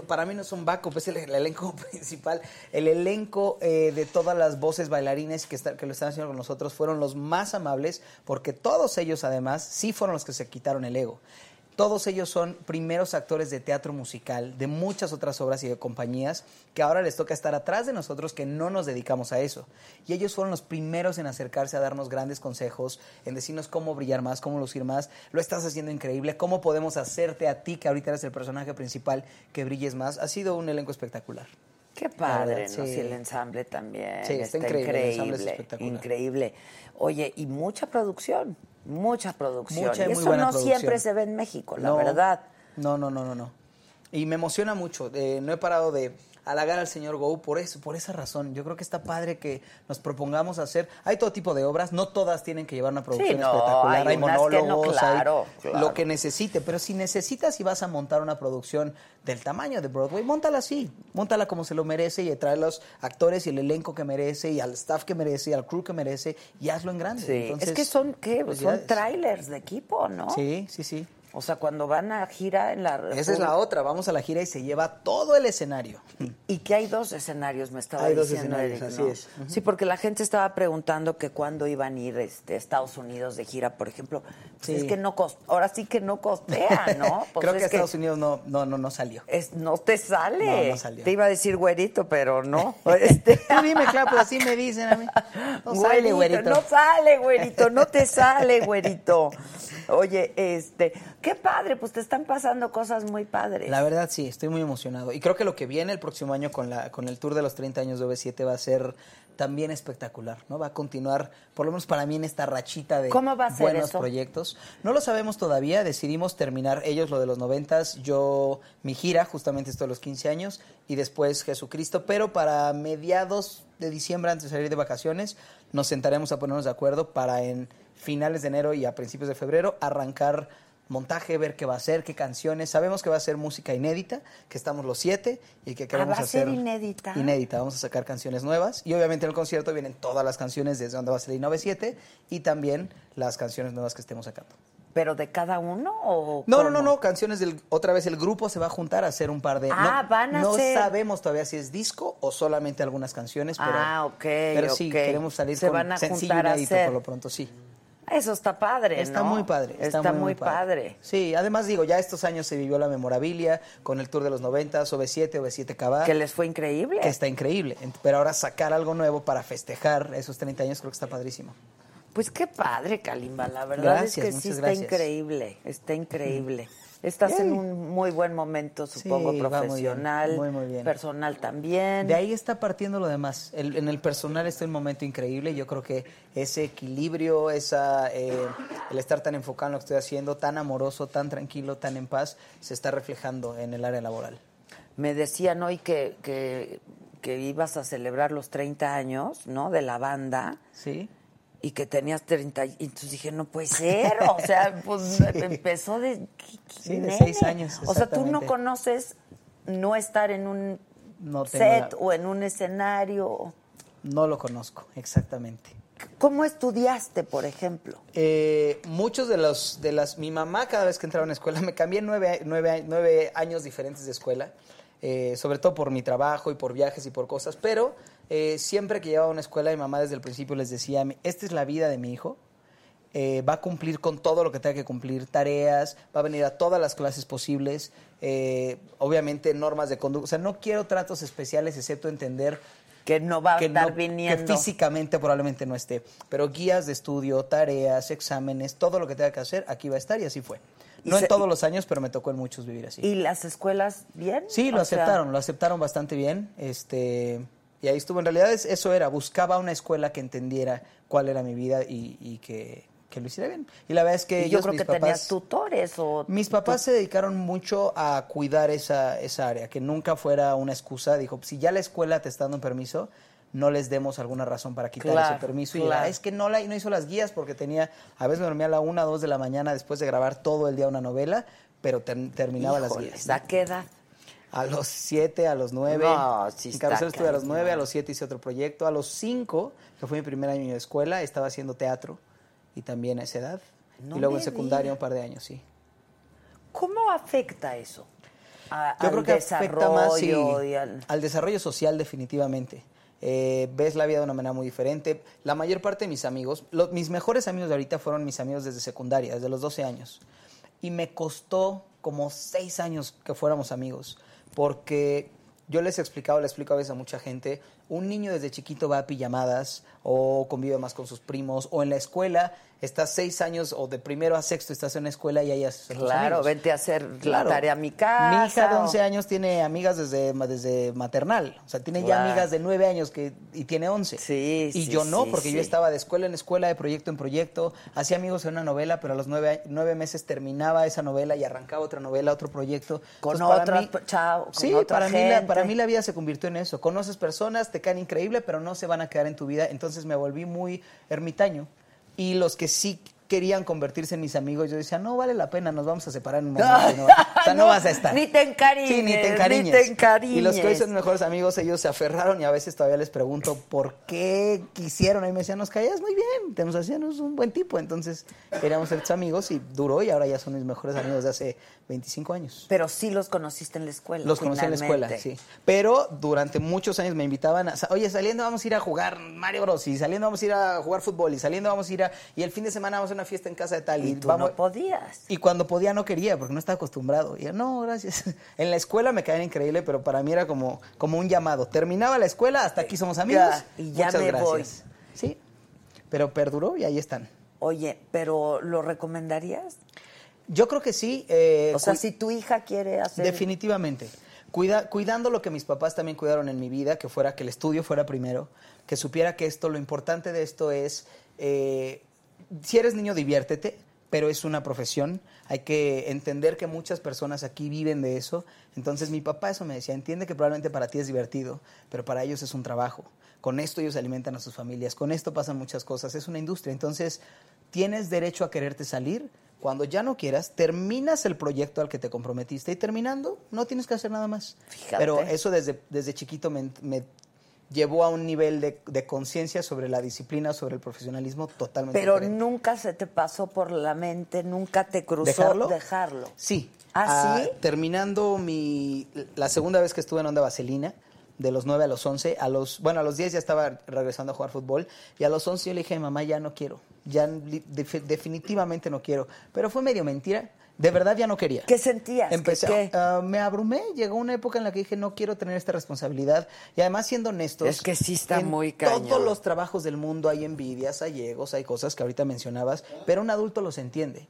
para mí no es un backup, es el, el elenco principal. El elenco eh, de todas las voces bailarines que, está- que lo están haciendo con nosotros fueron los más amables, porque todos ellos además sí fueron los que se quitaron el ego. Todos ellos son primeros actores de teatro musical, de muchas otras obras y de compañías, que ahora les toca estar atrás de nosotros que no nos dedicamos a eso. Y ellos fueron los primeros en acercarse a darnos grandes consejos, en decirnos cómo brillar más, cómo lucir más. Lo estás haciendo increíble, cómo podemos hacerte a ti, que ahorita eres el personaje principal, que brilles más. Ha sido un elenco espectacular. Qué padre, verdad, ¿no? sí. El ensamble también. Sí, está increíble, el ensamble es espectacular. increíble. Oye, y mucha producción, mucha producción. Mucha y eso no producción. siempre se ve en México, la No, verdad. No, no, no, no, no. Y me emociona mucho. eh, no he parado de halagar al señor Go por eso, por esa razón. Yo creo que está padre que nos propongamos hacer. Hay todo tipo de obras, no todas tienen que llevar una producción no, espectacular. hay no, monólogos, claro, hay claro. lo que necesite. Pero si necesitas y vas a montar una producción del tamaño de Broadway, montala así, montala como se lo merece y trae los actores y el elenco que merece y al staff que merece y al crew que merece y hazlo en grande. Sí, Entonces, es que son, ¿qué? Son trailers de equipo, ¿no? Sí, sí, sí. O sea, cuando van a gira en la... Esa es la otra, vamos a la gira y se lleva todo el escenario. Y que hay dos escenarios, me estaba Hay dos diciendo escenarios, Eric, así es. Sí, porque la gente estaba preguntando que cuándo iban a ir este, a Estados Unidos de gira, por ejemplo. Pues Sí. es que no cost- ahora sí que no costea, ¿no? Pues Creo es que Estados Unidos no, no, no, no salió. es- no te sale. No, no salió. Te iba a decir güerito, pero no. Este, Tú dime, claro, pues así me dicen a mí. No sale, güerito. No sale, güerito, no te sale, güerito. Oye, este, qué padre, pues te están pasando cosas muy padres. La verdad sí, estoy muy emocionado. Y creo que lo que viene el próximo año con, la, con el tour de los 30 años de OV7 va a ser también espectacular, ¿no? Va a continuar, por lo menos para mí, en esta rachita de ¿Cómo va a ser buenos eso? proyectos. No lo sabemos todavía, decidimos terminar ellos lo de los 90, yo mi gira, justamente esto de los 15 años, y después Jesucristo, pero para mediados de diciembre, antes de salir de vacaciones, nos sentaremos a ponernos de acuerdo para en finales de enero y a principios de febrero arrancar montaje, ver qué va a ser, qué canciones. Sabemos que va a ser música inédita, que estamos los siete y que queremos Ah, ¿va a ser hacer inédita? Inédita, vamos a sacar canciones nuevas y obviamente en el concierto vienen todas las canciones desde donde va a salir 97 y también las canciones nuevas que estemos sacando. ¿Pero de cada uno o No, no, cómo? no, no, canciones del otra vez el grupo se va a juntar a hacer un par de Ah, no, van a no sabemos todavía si es disco o solamente algunas canciones, pero Ah, ok, pero sí queremos salir Se con van a sencillo juntar a inédito hacer. por lo pronto, sí. Eso está padre, Está ¿no? muy padre. Está, muy, padre. Sí, además digo, ya estos años se vivió la memorabilia con el tour de los 90, OV7, OV7 Cabá. Que les fue increíble. que está increíble. Pero ahora sacar algo nuevo para festejar esos 30 años creo que está padrísimo. Pues qué padre, Kalimba. La verdad Gracias, es que sí muchas está gracias. increíble. Está increíble. Estás en un muy buen momento, supongo, Sí, va muy bien, profesional, muy, muy bien. personal también. De ahí está partiendo lo demás. El- en el personal está un momento increíble. Yo creo que ese equilibrio, esa, eh, el estar tan enfocado en lo que estoy haciendo, tan amoroso, tan tranquilo, tan en paz, se está reflejando en el área laboral. Me decían hoy que, que, que ibas a celebrar los 30 años, ¿no? De la banda. ¿Sí? Y que tenías 30 y entonces dije no puede ser o sea pues empezó de Sí, de seis años, o sea tú no conoces no estar en un No set la- o en un escenario. No lo conozco, exactamente. cómo estudiaste por ejemplo Eh, muchos de los, de las, mi mamá cada vez que entraba a una escuela, me cambié nueve, nueve, nueve años diferentes de escuela, eh, sobre todo por mi trabajo y por viajes y por cosas, pero eh, siempre que llevaba a una escuela, mi mamá desde el principio les decía, esta es la vida de mi hijo, eh, va a cumplir con todo lo que tenga que cumplir, tareas, va a venir a todas las clases posibles, eh, obviamente normas de conducta, o sea, no quiero tratos especiales excepto entender que no va a que, estar no- viniendo que físicamente probablemente no esté, pero guías de estudio, tareas, exámenes, todo lo que tenga que hacer, aquí va a estar y así fue. No en todos los años, pero me tocó en muchos vivir así. y las escuelas bien sí, lo O sea, aceptaron, lo aceptaron bastante bien, este, y ahí estuvo. En realidad es- eso era, buscaba una escuela que entendiera cuál era mi vida y, y que, que lo hiciera bien. Y la verdad es que y yo creo mis que tenías papás, tutores o mis papás se dedicaron mucho a cuidar esa, esa área, que nunca fuera una excusa. Dijo, si ya la escuela te está dando un permiso, no les demos alguna razón para quitar Claro, ese permiso. Y claro. "Ah, es que no, la, no hizo las guías porque tenía, a veces me dormía a la una, dos de la mañana después de grabar todo el día una novela, pero ter- terminaba las guías. ¿a qué edad? A los siete, a los nueve. No, sí está estuve a los nueve, a los siete hice otro proyecto. A los cinco, que fue mi primer año de escuela, estaba haciendo teatro y también a esa edad. No y luego en secundaria un par de años, sí. ¿Cómo afecta eso? A- Yo al creo que afecta más sí, y al- al desarrollo social definitivamente. Eh, ves la vida de una manera muy diferente. La mayor parte de mis amigos, lo- mis mejores amigos de ahorita fueron mis amigos desde secundaria, desde los 12 años. Y me costó como seis años que fuéramos amigos, porque yo les he explicado, le explico a veces a mucha gente, un niño desde chiquito va a pijamadas o convive más con sus primos o en la escuela estás seis años o de primero a sexto estás en una escuela y ahí haces Claro, amigos. vente a hacer Claro. la tarea a mi casa. Mi hija de o- 11 años tiene amigas desde, desde maternal. O sea, tiene ya amigas de 9 años que, y tiene 11. Sí, Y sí, yo no, sí, porque sí. yo estaba de escuela en escuela, de proyecto en proyecto. Hacía amigos en una novela, pero a los nueve, nueve meses terminaba esa novela y arrancaba otra novela, otro proyecto. Con Entonces, mí- pe- chao, con sí, otra para mí, la, para mí la vida se convirtió en eso. Conoces personas, te caen increíble, pero no se van a quedar en tu vida. Entonces me volví muy ermitaño. Y los que sí querían convertirse en mis amigos, yo decía, no vale la pena, nos vamos a separar en un momento. no, o sea, no, No, vas a estar. ni te encariñes, Sí, ni te ni encariñes. te encariñes. Y los que hoy son mejores amigos, ellos se aferraron y a veces todavía les pregunto por qué quisieron. Y me decían, nos caías muy bien, te nos hacíamos un buen tipo. Entonces queríamos ser tus amigos y duró y ahora ya son mis mejores amigos de hace 25 años. Pero sí los conociste en la escuela. Los conocí en la escuela, sí. Pero durante muchos años me invitaban a, oye, saliendo vamos a ir a jugar Mario Bros. Y saliendo vamos a ir a jugar fútbol. Y saliendo vamos a ir a... Y el fin de semana vamos a una fiesta en casa de tal. Y tú vamos, no podías. y cuando podía no quería, porque no estaba acostumbrado. Y yo, no, gracias. En la escuela me caían increíble, pero para mí era como, como un llamado. Terminaba la escuela, hasta aquí somos amigos. Ya, y ya Muchas me gracias. voy. Sí, pero perduró y ahí están. Oye, pero ¿lo recomendarías? Yo creo que sí. eh, O sea, si tu hija quiere hacer... Definitivamente. Cuida, cuidando lo que mis papás también cuidaron en mi vida, que fuera que el estudio fuera primero, que supiera que esto, lo importante de esto es, eh, si eres niño, diviértete, pero es una profesión. Hay que entender que muchas personas aquí viven de eso. Entonces mi papá eso me decía, entiende que probablemente para ti es divertido, pero para ellos es un trabajo. Con esto ellos alimentan a sus familias, con esto pasan muchas cosas, es una industria. Entonces tienes derecho a quererte salir. Cuando ya no quieras, terminas el proyecto al que te comprometiste y terminando, no tienes que hacer nada más. Fíjate. Pero eso desde, desde chiquito me, me llevó a un nivel de, de conciencia sobre la disciplina, sobre el profesionalismo totalmente Pero diferente. nunca se te pasó por la mente, nunca te cruzó ¿Dejarlo? dejarlo. Sí. ¿Ah, sí? Terminando mi, la segunda vez que estuve en Onda Vaselina, de los 9 a los 11, a los, bueno, a los 10 ya estaba regresando a jugar fútbol, y a los 11 yo le dije mamá, ya no quiero, ya definitivamente no quiero. Pero fue medio mentira, de verdad ya no quería. ¿Qué sentías? Empecé, ¿Qué- ah, me abrumé, llegó una época en la que dije, no quiero tener esta responsabilidad. Y además, siendo honestos... Es que sí está en muy cañón. todos los trabajos del mundo hay envidias, hay egos, hay cosas que ahorita mencionabas, pero un adulto los entiende.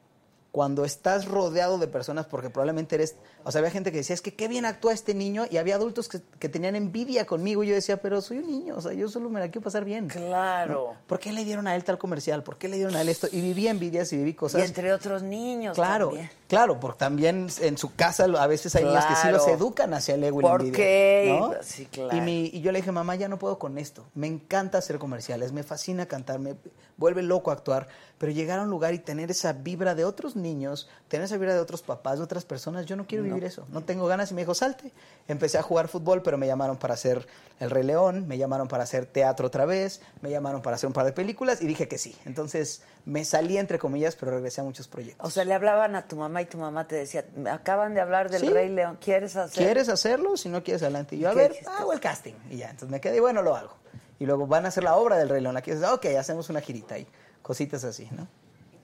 Cuando estás rodeado de personas, porque probablemente eres... O sea, había gente que decía, es que qué bien actúa este niño, y había adultos que, que tenían envidia conmigo, y yo decía, pero soy un niño, o sea, yo solo me la quiero pasar bien. Claro. ¿Por qué le dieron a él tal comercial? ¿Por qué le dieron a él esto? Y viví envidias y viví Y cosas... entre otros niños Claro, también. Claro, porque también en su casa a veces hay niños que sí los educan hacia el ego y la ¿Por envidia, qué? ¿no? Sí, claro. Y, mi- y yo le dije, mamá, ya no puedo con esto. Me encanta hacer comerciales, me fascina cantar, me vuelve loco actuar. Pero llegar a un lugar y tener esa vibra de otros niños, tener esa vibra de otros papás, de otras personas, yo no quiero vivir eso. No tengo ganas y me dijo, salte. Empecé a jugar fútbol, pero me llamaron para hacer El Rey León, me llamaron para hacer teatro otra vez, me llamaron para hacer un par de películas y dije que sí. Entonces me salí entre comillas, pero regresé a muchos proyectos. O sea, le hablaban a tu mamá y tu mamá te decía, "Me acaban de hablar del Sí. Rey León, ¿quieres hacer? ¿Quieres hacerlo? Si no quieres, adelante. Y yo, ¿Y a ver, dijiste? hago el casting. Y ya, entonces me quedé y bueno, lo hago. Y luego van a hacer la obra del Rey León. ¿La quieres? Ok, hacemos una girita y cositas así, ¿no?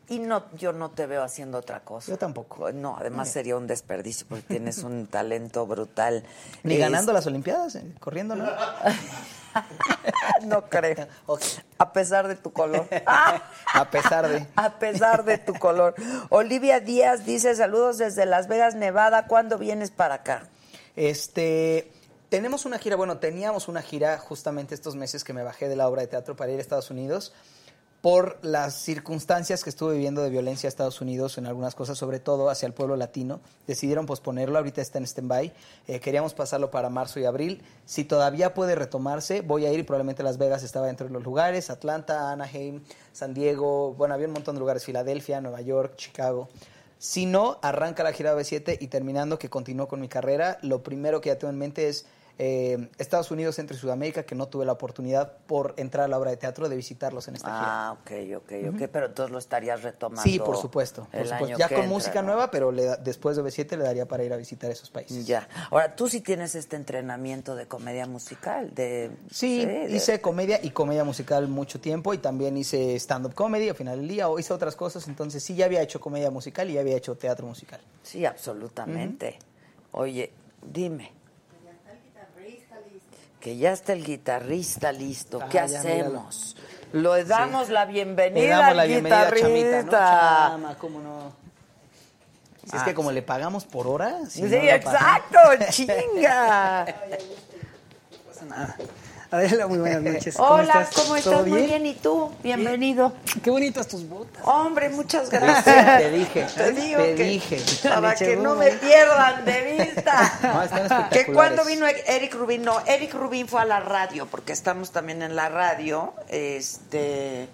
Y no, yo no te veo haciendo otra cosa. Yo tampoco. No, además sería un desperdicio porque tienes un talento brutal. Ni Es- ganando las Olimpiadas, eh, corriendo, ¿no? No creo. A pesar de tu color. A pesar de... A pesar de tu color. Olivia Díaz dice, saludos desde Las Vegas, Nevada. ¿Cuándo vienes para acá? Este, tenemos una gira, bueno, teníamos una gira justamente estos meses que me bajé de la obra de teatro para ir a Estados Unidos por las circunstancias que estuve viviendo de violencia a Estados Unidos en algunas cosas, sobre todo hacia el pueblo latino. Decidieron posponerlo, ahorita está en stand-by. Eh, queríamos pasarlo para marzo y abril. Si todavía puede retomarse, voy a ir probablemente Las Vegas estaba dentro de los lugares, Atlanta, Anaheim, San Diego, bueno, había un montón de lugares, Filadelfia, Nueva York, Chicago. Si no, arranca la gira B7 y terminando que continúo con mi carrera, lo primero que ya tengo en mente es eh, Estados Unidos, Centro y Sudamérica, que no tuve la oportunidad por entrar a la obra de teatro de visitarlos en esta gira. Ah, ok, ok, ok. Pero entonces lo estarías retomando. Sí, por supuesto. por supuesto. Ya con entra, música ¿no? nueva, pero le da- después de B7 le daría para ir a visitar esos países. Ya. Ahora, tú sí tienes este entrenamiento de comedia musical. de Sí, hice comedia y comedia musical mucho tiempo y también hice stand-up comedy al final del día o hice otras cosas, entonces sí ya había hecho comedia musical y ya había hecho teatro musical. Sí, absolutamente. Oye, dime. Que ya está el guitarrista listo. Ah, ¿Qué ya, míralo. hacemos? Le damos la bienvenida Le damos al la bienvenida a Chamita, ¿no? guitarrista. Chama, ¿cómo no? Si es que como le pagamos por hora. si Sí, no la exacto, chinga. pasa nada. Adela, muy buenas noches. Hola, ¿cómo estás? ¿Todo Muy bien, ¿y tú? Bienvenido. Qué bonitas tus botas. Hombre, muchas gracias. Te dije, Te digo te que dije. para que no me pierdan de vista. No, están que cuando vino Eric Rubin, no, Eric Rubin fue a la radio, porque estamos también en la radio, este,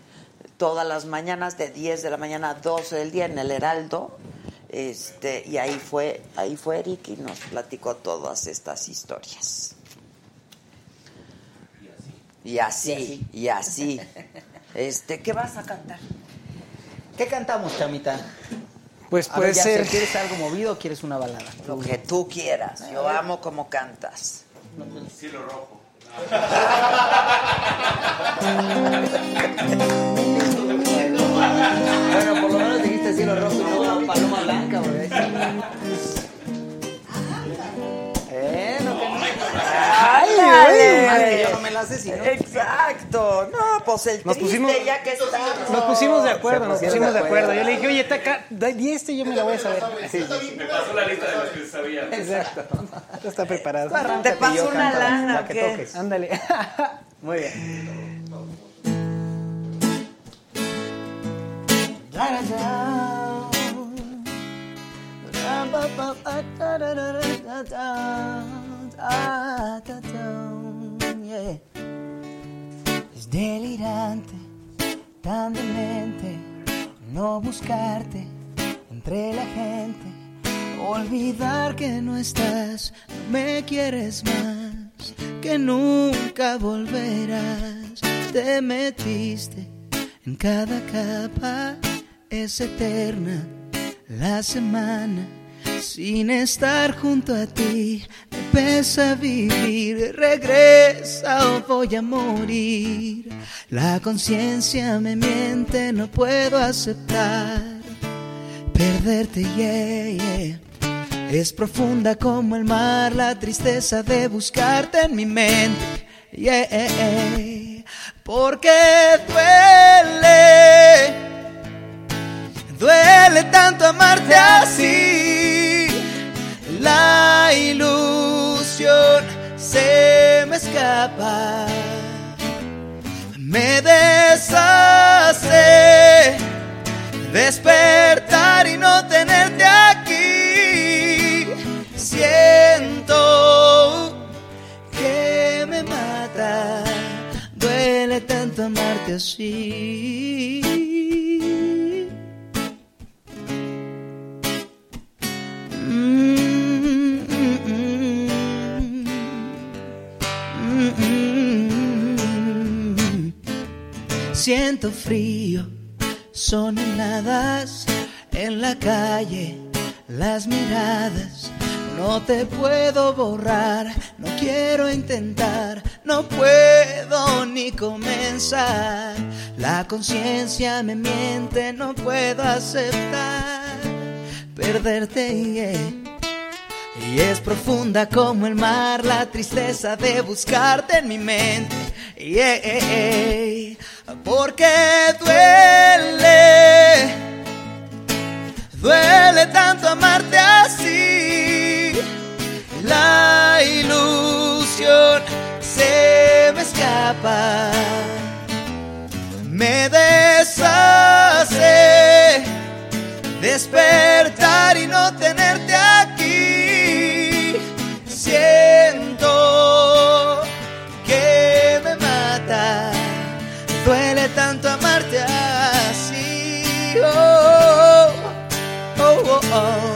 todas las mañanas de 10 de la mañana a 12 del día en el Heraldo. Este, y ahí fue, ahí fue Eric y nos platicó todas estas historias. Y así, y así. Este, ¿qué vas a cantar? ¿Qué cantamos, Chamita? Pues A puede ver, ya sé, ser. ¿Quieres algo movido o quieres una balada? Lo que tú quieras. Yo amo como cantas. Cielo rojo. Bueno, por lo menos dijiste cielo rojo y no paloma blanca, güey. ¡Ándale! Más que yo no me la sé, si no. Exacto. No, pues el Nos triste pusimos- ya que estamos. Nos pusimos de acuerdo, nos pusimos de de acuerdo. Yo le dije, oye, está acá, di este y yo me la voy a saber. Sí, sí, Me pasó la lista de los que sabía. exacto. Ya está preparado. Te paso una canto, lana, la ¿o que qué? toques. Ándale. Muy bien. Yeah. Es delirante, tan demente, no buscarte entre la gente, olvidar que no estás, no me quieres más, que nunca volverás, te metiste en cada capa, es eterna la semana. Sin estar junto a ti, me pesa vivir. Regresa o voy a morir. La conciencia me miente, no puedo aceptar perderte. Yeah. Es profunda como el mar, la tristeza de buscarte en mi mente. Porque duele. Duele tanto amarte así. La ilusión se me escapa. Me deshace despertar y no tenerte aquí. Siento que me mata. Duele tanto amarte así. Siento frío, son heladas en la calle, las miradas. No te puedo borrar, no quiero intentar, no puedo ni comenzar. La conciencia me miente, no puedo aceptar perderte. Y es profunda como el mar, la tristeza de buscarte en mi mente. Porque duele, duele tanto amarte así. La ilusión se me escapa, me deshace despertar y no tenerte oh,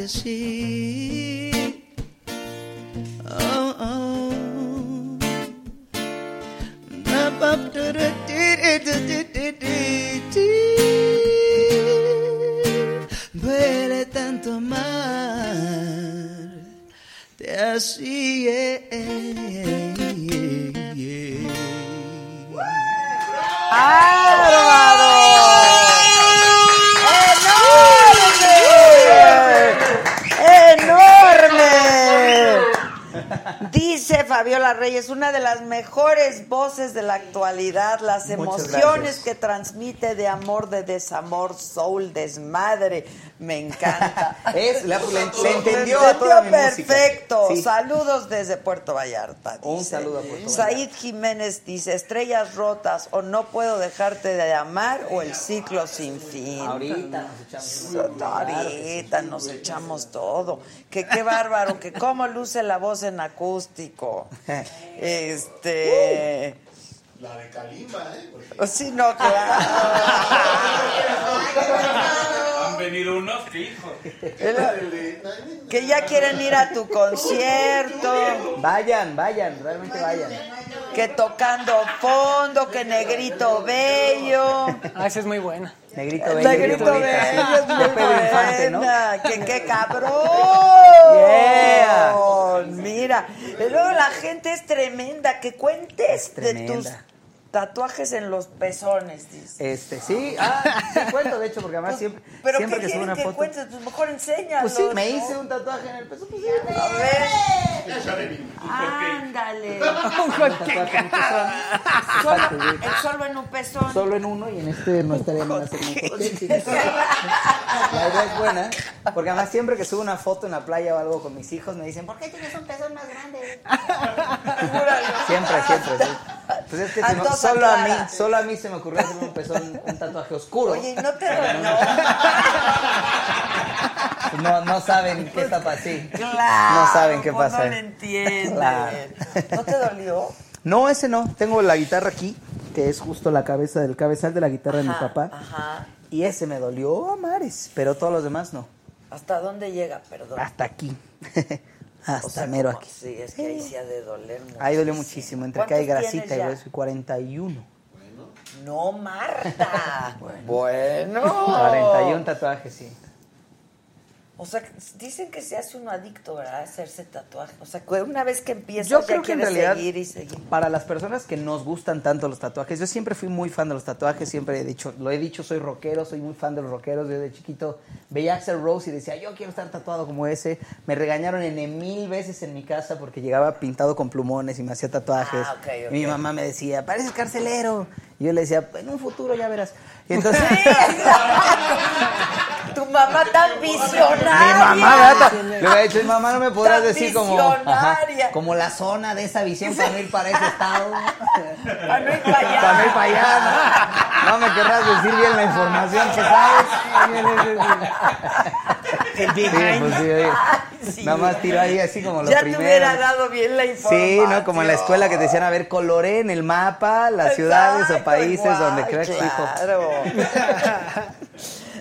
tanto amarte así. Oh, oh. Na, pa, tu, ru, ti, ri, tu, ti, ti, ti, ti. Duele tanto amarte así. yeah, yeah, yeah. ¡Enorme! Dice Fabiola Reyes, una de las mejores voces de la actualidad, las emociones que transmite de amor, de desamor, soul, desmadre. Me encanta. Es, le, le- le Lo entendió a toda mi música. perfecto. Sí. Saludos desde Puerto Vallarta. Un dice. saludo a Puerto Said Jiménez dice, estrellas rotas o no puedo dejarte de amar o el ciclo sin fin. Ahorita nos echamos. Ahorita nos echamos todo. Que qué bárbaro, que cómo luce la voz en acústico. Este. La de Kalimba, ¿eh? Porque Sí, no, claro. Han venido unos fijos. Que ya quieren ir a tu concierto. Vayan, vayan, realmente vayan. Que tocando fondo, que negrito bello. Ah, esa es muy buena. Negrito bello. Negrito bello, es muy De Pedro Infante, ¿no? buena. Que qué cabrón. Yeah. Luego la gente es tremenda. Que cuentes Es de tus. Tatuajes en los pezones, dice. Este, sí, ah, sí cuento, de hecho, porque además siempre, Pues, Pero siempre ¿qué que subo una que foto. cuentes? Pues mejor enséñalo. Pues sí, me hice un tatuaje en el peso, pues sí. A ver. Ándale. Un tatuaje en el pezón. Solo, el solo en un pezón. Solo en uno y en este no estaría mal hacer un cojín, sí. La idea es buena, porque además siempre que subo una foto en la playa o algo con mis hijos me dicen, ¿por qué tienes un pezón más grande? Siempre, siempre, sí. Pues es que se me- solo a mí, solo a mí se me ocurrió hacer un pezón, un tatuaje oscuro. Oye, ¿y no te dolió? Pues No, no saben qué está pasando. Claro. No saben qué pues pasa. No le entienden. Claro. ¿No te dolió? No, ese no. Tengo la guitarra aquí, que es justo la cabeza del cabezal de la guitarra de mi papá. Ajá. Y ese me dolió a mares, pero todos los demás no. ¿Hasta dónde llega? Perdón. Hasta aquí. Hasta O sea, mero como- aquí. Sí, es que ahí sí ha de doler mucho. Ahí dolió muchísimo, entre que hay ¿Cuántos grasita y y 41. No, Marta. bueno. 41 tatuajes, sí. O sea, dicen que se hace uno adicto, ¿verdad? Hacerse tatuaje. O sea, que una vez que empiezas Yo ya creo que en quieres realidad, seguir y seguir. para las personas que nos gustan tanto los tatuajes, yo siempre fui muy fan de los tatuajes, siempre he dicho, lo he dicho, soy rockero, soy muy fan de los rockeros. Yo de chiquito veía a Axel Rose y decía, yo quiero estar tatuado como ese. Me regañaron en mil veces en mi casa porque llegaba pintado con plumones y me hacía tatuajes. Ah, ok, ok. Y mi mamá me decía, pareces carcelero. Y yo le decía, en un futuro ya verás. Y entonces... tu mamá tan visionaria. Mi mamá, gata. Le hubiera dicho, mi mamá no me podrás decir como, ajá, como la zona de esa visión para no ir para ese estado. Para no ir para allá. Para no ir para allá, ¿no? No me querrás decir bien la información que sabes. El Sí, pues sí. Sí. Nada más tiró ahí así como lo ya primero. te hubiera dado bien la información. Sí, ¿no? Como en la escuela que te decían, a ver, coloré en el mapa las ciudades o países igual, donde hijo. Claro.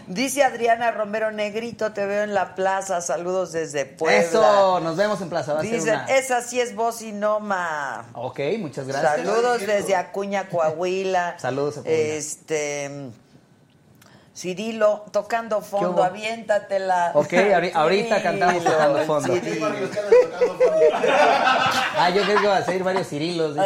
Dice Adriana Romero Negrito, te veo en la plaza. Saludos desde Puebla. Eso, nos vemos en Plaza. Va a ser Dicen, una... esa sí es voz y noma. Ok, muchas gracias. Saludos desde Acuña, Coahuila. Saludos a Coahuila. Este. Cirilo, tocando fondo, aviéntatela. Ok, ahori- ahorita cantamos tocando fondo. Fondo. Ah, yo creo que va a ser varios Cirilos.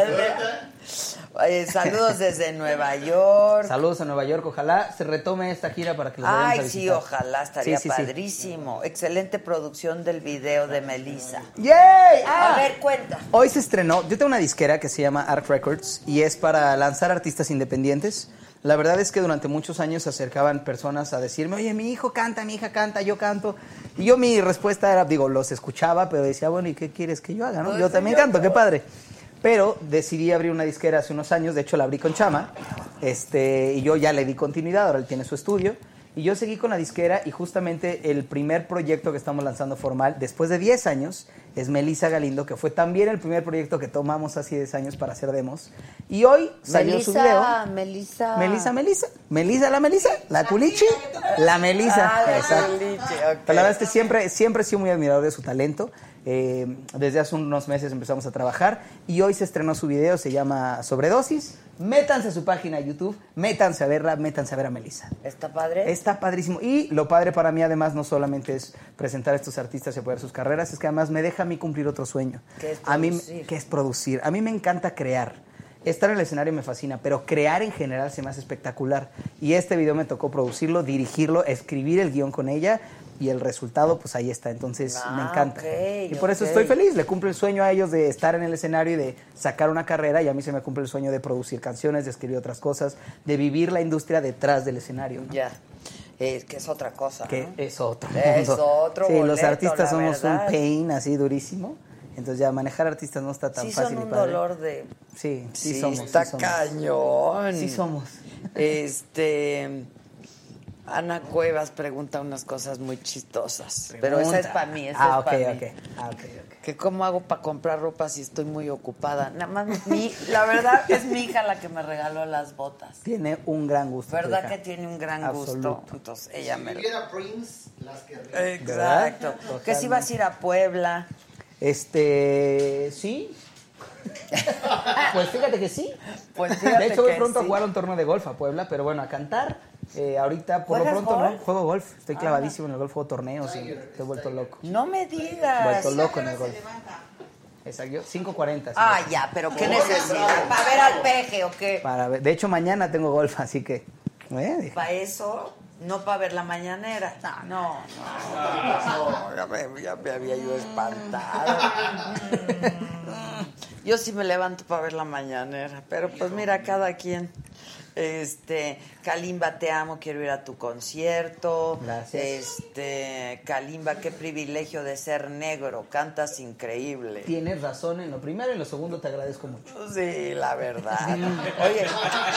Eh, saludos desde Nueva York. Saludos a Nueva York. Ojalá se retome esta gira para que los a Ay, sí, ojalá, estaría Sí, sí, sí. padrísimo. Excelente producción del video de Melissa. ¡Yay! A Ah. ver, cuenta. Hoy se estrenó, yo tengo una disquera que se llama Arc Records y es para lanzar artistas independientes. La verdad es que durante muchos años se acercaban personas a decirme, oye, mi hijo canta, mi hija canta, yo canto. Y yo mi respuesta era, digo, los escuchaba, pero decía, bueno, ¿y qué quieres que yo haga? no? Pues Yo también canto, qué padre. Pero decidí abrir una disquera hace unos años, de hecho la abrí con Chama, este, y yo ya le di continuidad, ahora él tiene su estudio. Y yo seguí con la disquera y justamente el primer proyecto que estamos lanzando formal, después de 10 años, es Melissa Galindo, que fue también el primer proyecto que tomamos hace 10 años para hacer demos. Y hoy salió su video. Melissa. Melissa, Melissa. Melissa, la Melissa. La culichi. La Melissa. Ah, la Exacto. culichi, ok. Pero la verdad es que siempre, siempre he sido muy admirador de su talento. Eh, desde hace unos meses empezamos a trabajar y hoy se estrenó su video, se llama Sobredosis. Métanse a su página de YouTube, métanse a verla, métanse a ver a Melissa. ¿Está padre? Está padrísimo. Y lo padre para mí, además, no solamente es presentar a estos artistas y apoyar sus carreras, es que además me deja a mí cumplir otro sueño. ¿Qué es a mí, que es producir. A mí me encanta crear. Estar en el escenario me fascina, pero crear en general se me hace espectacular. Y este video me tocó producirlo, dirigirlo, escribir el guion con ella y el resultado, pues ahí está. Entonces Ah, me encanta. ok, y por eso estoy feliz. Le cumplo el sueño a ellos de estar en el escenario y de sacar una carrera. Y a mí se me cumple el sueño de producir canciones, de escribir otras cosas, de vivir la industria detrás del escenario. ¿no? Ya. Es que es otra cosa. que ¿no? es otro Es mundo. otro Sí, los artistas somos verdad. un pain así durísimo. Entonces ya manejar artistas no está tan Sí, fácil son y un padre. dolor de. Sí, sí, Sí, somos. está sí somos. cañón. Sí somos. Este. Ana Cuevas pregunta unas cosas muy chistosas. Pero esa es para mí, esa Ah, es ok, para mí. ok. Ah, ok, ok. Que cómo hago para comprar ropa si estoy muy ocupada. Nada más, mi, la verdad es mi hija la que me regaló las botas. Tiene un gran gusto. ¿Verdad que tiene un gran Absoluto. gusto? Entonces ella Si me lo... viviera Prince, las querría. Exacto. Que si vas a ir a Puebla. Este, sí. pues fíjate que sí. Pues fíjate de hecho, voy que pronto a jugar un torneo de golf a Puebla, pero bueno, a cantar. Eh, ahorita, por lo ¿Juegas pronto, golf? no. Juego golf. Ah. Estoy clavadísimo en el golf, juego torneos y te he vuelto loco. No me digas. Vuelto loco en el golf. Exacto, yo 5.40. sí. Ah, ya, pero ¿qué necesidad? ¿Para ver al peje o qué? Para ver- de hecho, mañana tengo golf, así que. eh, ¿Para eso? No para ver la mañanera. No, no. no, ya, me, ya me había yo espantado. Mm, Yo sí me levanto para ver la mañanera, pero pues mira, cada quien. Este, Kalimba, te amo, quiero ir a tu concierto. Gracias. Este, Kalimba, qué privilegio de ser negro, cantas increíble. Tienes razón en lo primero y en lo segundo te agradezco mucho. Sí, la verdad. Oye,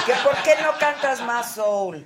¿que ¿por qué no cantas más soul?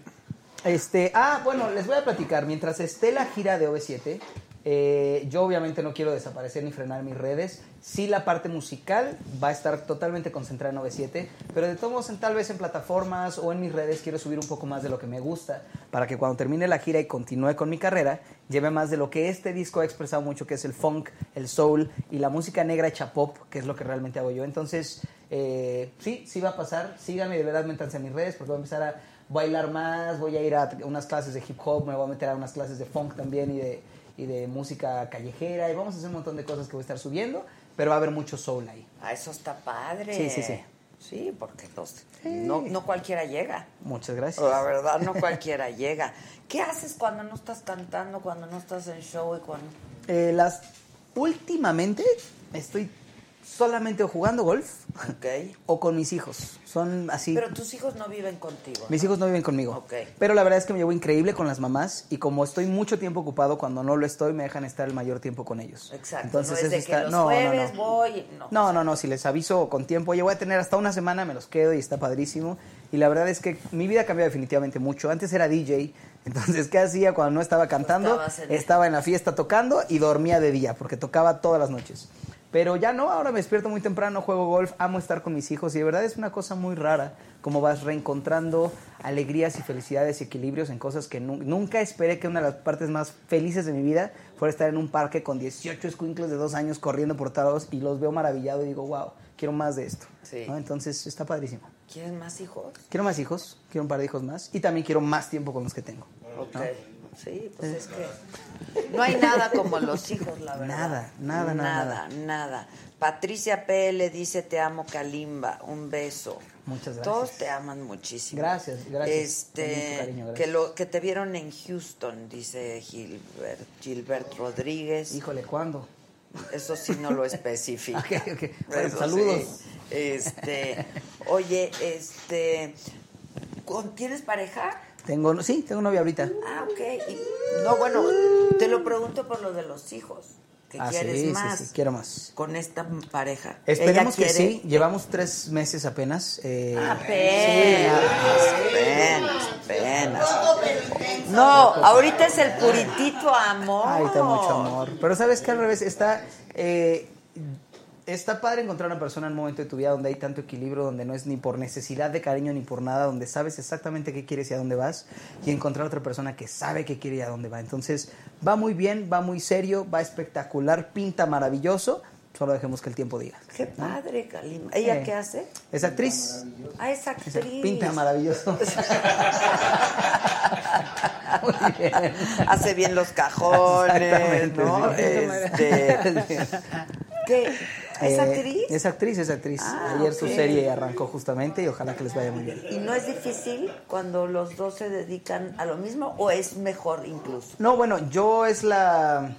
Este, ah, bueno, les voy a platicar. Mientras esté la gira de OV7, eh, yo obviamente no quiero desaparecer ni frenar mis redes. Sí, la parte musical va a estar totalmente concentrada en OV7, pero de todos modos, en- tal vez en plataformas o en mis redes quiero subir un poco más de lo que me gusta para que cuando termine la gira y continúe con mi carrera, lleve más de lo que este disco ha expresado mucho, que es el funk, el soul y la música negra hecha pop, que es lo que realmente hago yo. Entonces, eh, sí, sí va a pasar. Síganme de verdad, métanse en mis redes porque voy a empezar a bailar más, voy a ir a unas clases de hip hop, me voy a meter a unas clases de funk también y de, y de música callejera y vamos a hacer un montón de cosas que voy a estar subiendo, pero va a haber mucho soul ahí. Ah, eso está padre. Sí, sí, sí. Sí, porque pues, no, no cualquiera llega. Muchas gracias. La verdad, no cualquiera llega. ¿Qué haces cuando no estás cantando, cuando no estás en show y cuando... Eh, las últimamente estoy solamente jugando golf Ok. o con mis hijos. Son así. Pero tus hijos no viven contigo. Mis ¿no? hijos no viven conmigo. Ok. Pero la verdad es que me llevo increíble con las mamás y como estoy mucho tiempo ocupado, cuando no lo estoy, me dejan estar el mayor tiempo con ellos. Exacto. Entonces no es de está... que los no, no, jueves no. voy... No. No, no, no, si les aviso con tiempo, oye, voy a tener hasta una semana, me los quedo y está padrísimo. Y la verdad es que mi vida cambió definitivamente mucho. Antes era DJ, entonces, ¿qué hacía cuando no estaba cantando? En- Estaba en la fiesta tocando y dormía de día, porque tocaba todas las noches. Pero ya no, ahora me despierto muy temprano, juego golf, amo estar con mis hijos y de verdad es una cosa muy rara, como vas reencontrando alegrías y felicidades y equilibrios en cosas que nu- nunca esperé que una de las partes más felices de mi vida fuera estar en un parque con 18 escuincles de dos años corriendo por todos y los veo maravillado y digo, wow, quiero más de esto. Sí. ¿no? Entonces está padrísimo. ¿Quieres más hijos? Quiero más hijos, quiero un par de hijos más y también quiero más tiempo con los que tengo. Ok. Sí, pues es que no hay nada como los hijos, la verdad. Nada, nada, nada, Nada, nada. Patricia PL dice te amo Kalimba, un beso. Muchas gracias. Todos te aman muchísimo. Gracias, gracias. Este, cariño, gracias. que lo que te vieron en Houston, dice Gilbert, Gilbert Rodríguez. Híjole, ¿cuándo? Eso sí no lo especifica. Bueno, saludos. sí. Este, oye, este, ¿con- ¿tienes pareja? Tengo, sí, tengo novia ahorita. Ah, ok. Y- no, bueno, te lo pregunto por lo de los hijos. ¿Qué Ah, quieres sí, sí, más sí, quiero más. con esta pareja? Esperemos que ¿Ella sí. Llevamos tres meses apenas. eh, Apenas, apenas, apenas. No, ahorita es el puritito amor. Ay, amo mucho amor. Pero sabes que al revés está. eh, está padre encontrar una persona en un momento de tu vida donde hay tanto equilibrio, donde no es ni por necesidad de cariño ni por nada, donde sabes exactamente qué quieres y a dónde vas, y encontrar otra persona que sabe qué quiere y a dónde va. Entonces, va muy bien, va muy serio, va espectacular, pinta maravilloso. Solo dejemos que el tiempo diga. Qué padre, Kalimba. ¿Ella Sí. qué hace? Es actriz. Ah, es actriz. Pinta maravilloso. Muy bien. Hace bien los cajones, ¿no? sí. Este, ¿Qué? ¿Es Eh, actriz? Es actriz, es actriz. Ah, Ayer su serie arrancó justamente y ojalá que les vaya muy bien. ¿Y no es difícil cuando los dos se dedican a lo mismo o es mejor incluso? No, bueno, yo es la...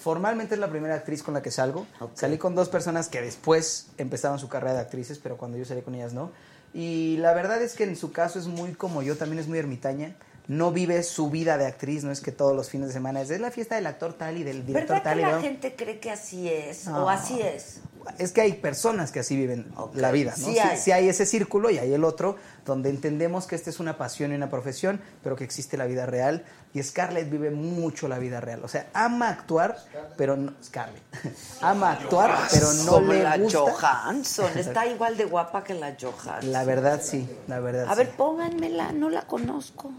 Formalmente es la primera actriz con la que salgo. Salí con dos personas que después empezaron su carrera de actrices, pero cuando yo salí con ellas no. Y la verdad es que en su caso es muy como yo, también es muy ermitaña. No vive su vida de actriz, no es que todos los fines de semana es, es la fiesta del actor tal y del director ¿Verdad tal que y la ¿no? gente cree que así es? No. ¿O así es? Es que hay personas que así viven la vida, ¿no? sí Sí, hay. sí hay ese círculo y hay el otro, donde entendemos que esta es una pasión y una profesión, pero que existe la vida real. Y Scarlett vive mucho la vida real. O sea, ama actuar, pero no. Scarlett. ama actuar, pero no Como le la gusta. Johansson. Está igual de guapa que la Johansson. La verdad, sí. La verdad. A sí. ver, pónganmela, no la conozco.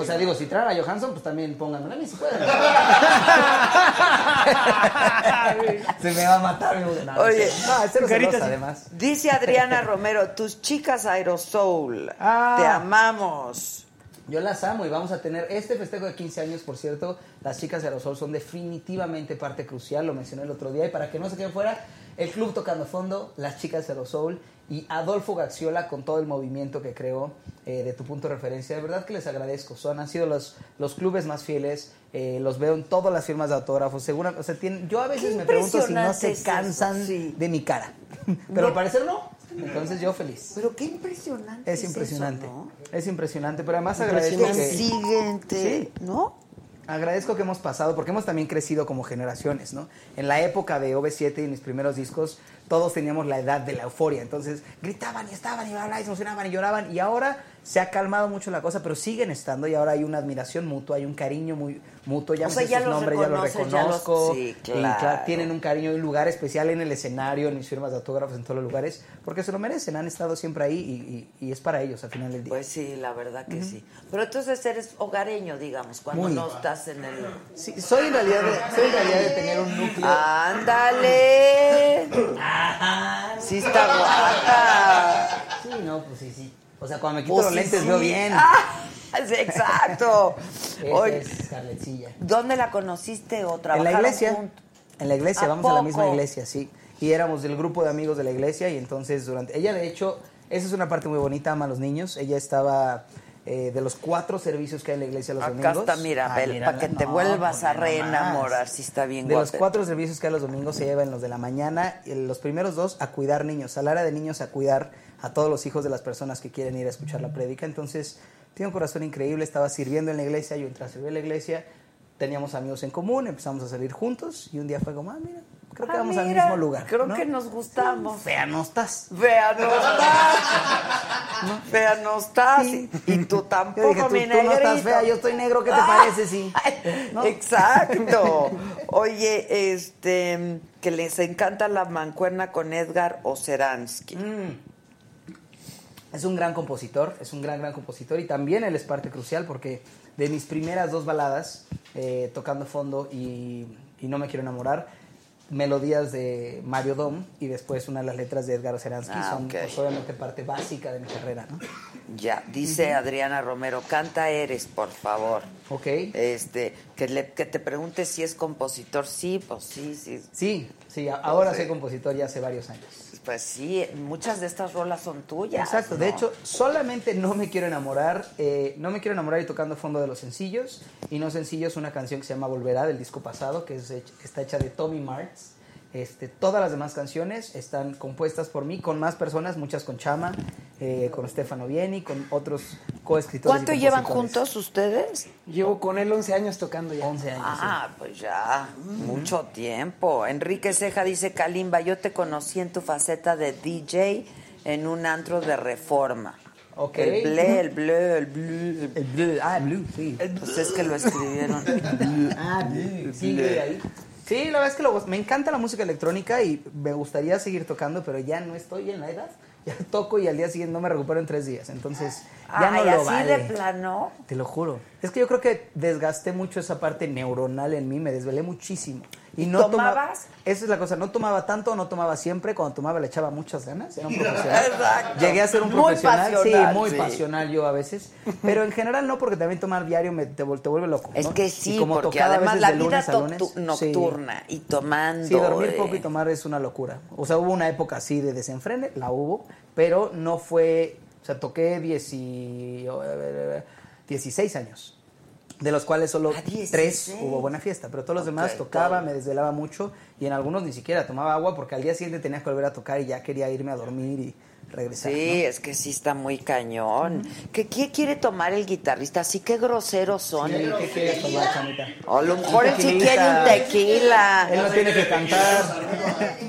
O sea, digo, si traen a Johansson, pues también pónganmela a mí si pueden. Se me va a matar mi. No, Oye, no, es cero carita celosa, así. además. Dice Adriana Romero, tus chicas Aerosoul, Ah. te amamos. Yo las amo y vamos a tener este festejo de 15 años, por cierto. Las chicas de Aerosol son definitivamente parte crucial, lo mencioné el otro día. Y para que no se queden fuera, el club tocando fondo, las chicas de Aerosol y Adolfo Gaxiola con todo el movimiento que creó eh, de tu punto de referencia. De verdad que les agradezco. Son, han sido los, los clubes más fieles. eh, los veo en todas las firmas de autógrafos. Segura, o sea, tienen, yo a veces me pregunto si no se cansan sí. de mi cara. Pero al parecer no. Entonces yo feliz. Pero qué impresionante. Es impresionante. eso, ¿no? Es impresionante, pero además agradezco Que Impresionante. que... siguen, te- ¿no? Agradezco que hemos pasado, porque hemos también crecido como generaciones, ¿no? En la época de OV7 y mis primeros discos, todos teníamos la edad de la euforia. Entonces, gritaban y estaban y bla, bla, y se emocionaban y lloraban. Y ahora se ha calmado mucho la cosa, pero siguen estando y ahora hay una admiración mutua, hay un cariño muy mutuo. Ya O sea, sé ya sus nombres, ya los reconoces, ya los- reconozco. sí, Y, claro. tienen un cariño, un lugar especial en el escenario, en mis firmas de autógrafos, en todos los lugares, porque se lo merecen. Han estado siempre ahí y, y- y es para ellos al final del día. Pues sí, la verdad que sí. Pero entonces eres hogareño, digamos, cuando Muy. no estás en el... Sí, soy en realidad de, soy en realidad de tener un núcleo. ¡Ándale! Sí está guapa. Sí, no, pues sí, sí. O sea, cuando me quito Pues los sí, lentes sí. veo bien. Ah, sí, exacto. Es Scarlettcilla. ¿dónde la conociste o En la trabajaron iglesia. En la iglesia, ¿A vamos a la misma iglesia, sí. Y éramos del grupo de amigos de la iglesia y entonces durante... Ella, de hecho, esa es una parte muy bonita, ama a los niños. Ella estaba eh, de los cuatro servicios que hay en la iglesia los Acá domingos. está, mira, Ah, para que te No, vuelvas a reenamorar, si está bien De los cuatro servicios que hay los domingos se llevan los de la mañana, y los primeros dos a cuidar niños, al área de niños a cuidar a todos los hijos de las personas que quieren ir a escuchar la prédica. Entonces, tiene un corazón increíble, estaba sirviendo en la iglesia, yo entré a servir en la iglesia, teníamos amigos en común, empezamos a salir juntos y un día fue como, ah, mira, creo que Ah, vamos al mismo lugar. Creo ¿no? que nos gustamos. Fea no estás. Fea no estás. Fea no estás. Sí. Y tú tampoco, dije, tú, mi tú no estás fea, yo estoy negro, ¿qué te Ah, parece? Sí. Exacto. Oye, este, que les encanta la mancuerna con Edgar Oceransky. Mm. Es un gran compositor, es un gran, gran compositor y también él es parte crucial porque de mis primeras dos baladas, eh, Tocando Fondo y, y No Me Quiero Enamorar, melodías de Mario Dom y después una de las letras de Edgar Oceransky Ah, son ok. pues, obviamente parte básica de mi carrera, ¿no? Ya, dice Adriana Romero, canta Eres, por favor. Ok. Este, que, le, que te pregunte si es compositor. Sí, pues sí, sí. Sí, sí, ahora soy compositor ya hace varios años. Pues sí, muchas de estas rolas son tuyas. Exacto, ¿no? de hecho, solamente No Me Quiero Enamorar, eh, No Me Quiero Enamorar y tocando fondo de los sencillos, y no sencillos, una canción que se llama Volverá del disco pasado, que es está hecha de Tommy Martz. Este, todas las demás canciones están compuestas por mí, con más personas, muchas con Chama, eh, con Stefano Vieni, con otros coescritores. y ¿Cuánto llevan juntos ustedes? Llevo con él 11 años tocando ya. 11 años. sí. Ah, pues ya, mucho tiempo. Enrique Ceja dice, Kalimba, yo te conocí en tu faceta de DJ en un antro de reforma. El ble, el ble, el ble. El blue, ah, el blue, sí. Pues es que lo escribieron. Ah, blue. Sigue ahí. Sí, la verdad es que lo- me encanta la música electrónica y me gustaría seguir tocando, pero ya no estoy en la edad. Ya toco y al día siguiente no me recupero en tres días. Entonces, ya Ay, no lo así vale. de plano. Te lo juro. Es que yo creo que desgasté mucho esa parte neuronal en mí, me desvelé muchísimo. ¿Y no toma- tomabas? Esa es la cosa, no tomaba tanto, no tomaba siempre. Cuando tomaba le echaba muchas ganas, era un profesional. Exacto. Llegué a ser un Muy profesional, pasional, sí, muy sí. pasional yo a veces. Pero en general no, porque también tomar diario me, te, te vuelve loco. Es ¿no? que sí, como porque además la vida lunes sí. nocturna y tomando. Sí, dormir eh, poco y tomar es una locura. O sea, hubo una época así de desenfrene, la hubo, pero no fue, o sea, toqué 10 y- eh, 16 años, de los cuales solo Ah, 16. tres hubo buena fiesta, pero todos los demás tocaba, me desvelaba mucho y en algunos ni siquiera tomaba agua porque al día siguiente tenía que volver a tocar y ya quería irme a dormir y regresar. Sí, ¿no? es que sí está muy cañón. ¿Qué, qué quiere tomar el guitarrista? Así que groseros son. Sí, ¿Qué quieres tomar, chamita? O a lo mejor él sí quiere un tequila. Él no tiene que cantar.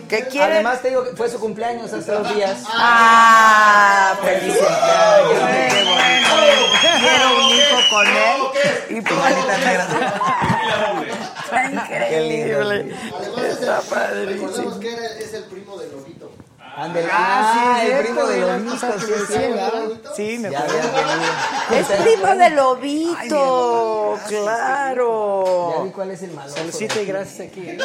¿Qué quiere? Además te digo que fue su cumpleaños hace dos días. ¡Ah! ¡Feliz cumpleaños! ¡Qué bonito! Quiero un hijo con él y Manita negra. Increíble. Además, es Está padrísimo. recordemos que era- es el primo de Lobito. Ándale. Ah, sí, el cierto, primo de que sí, sí. Sí, me Ya venido. Es primo de Lobito, claro. Ya vi cuál es el malo. Saludcita y gracias aquí. ¿eh?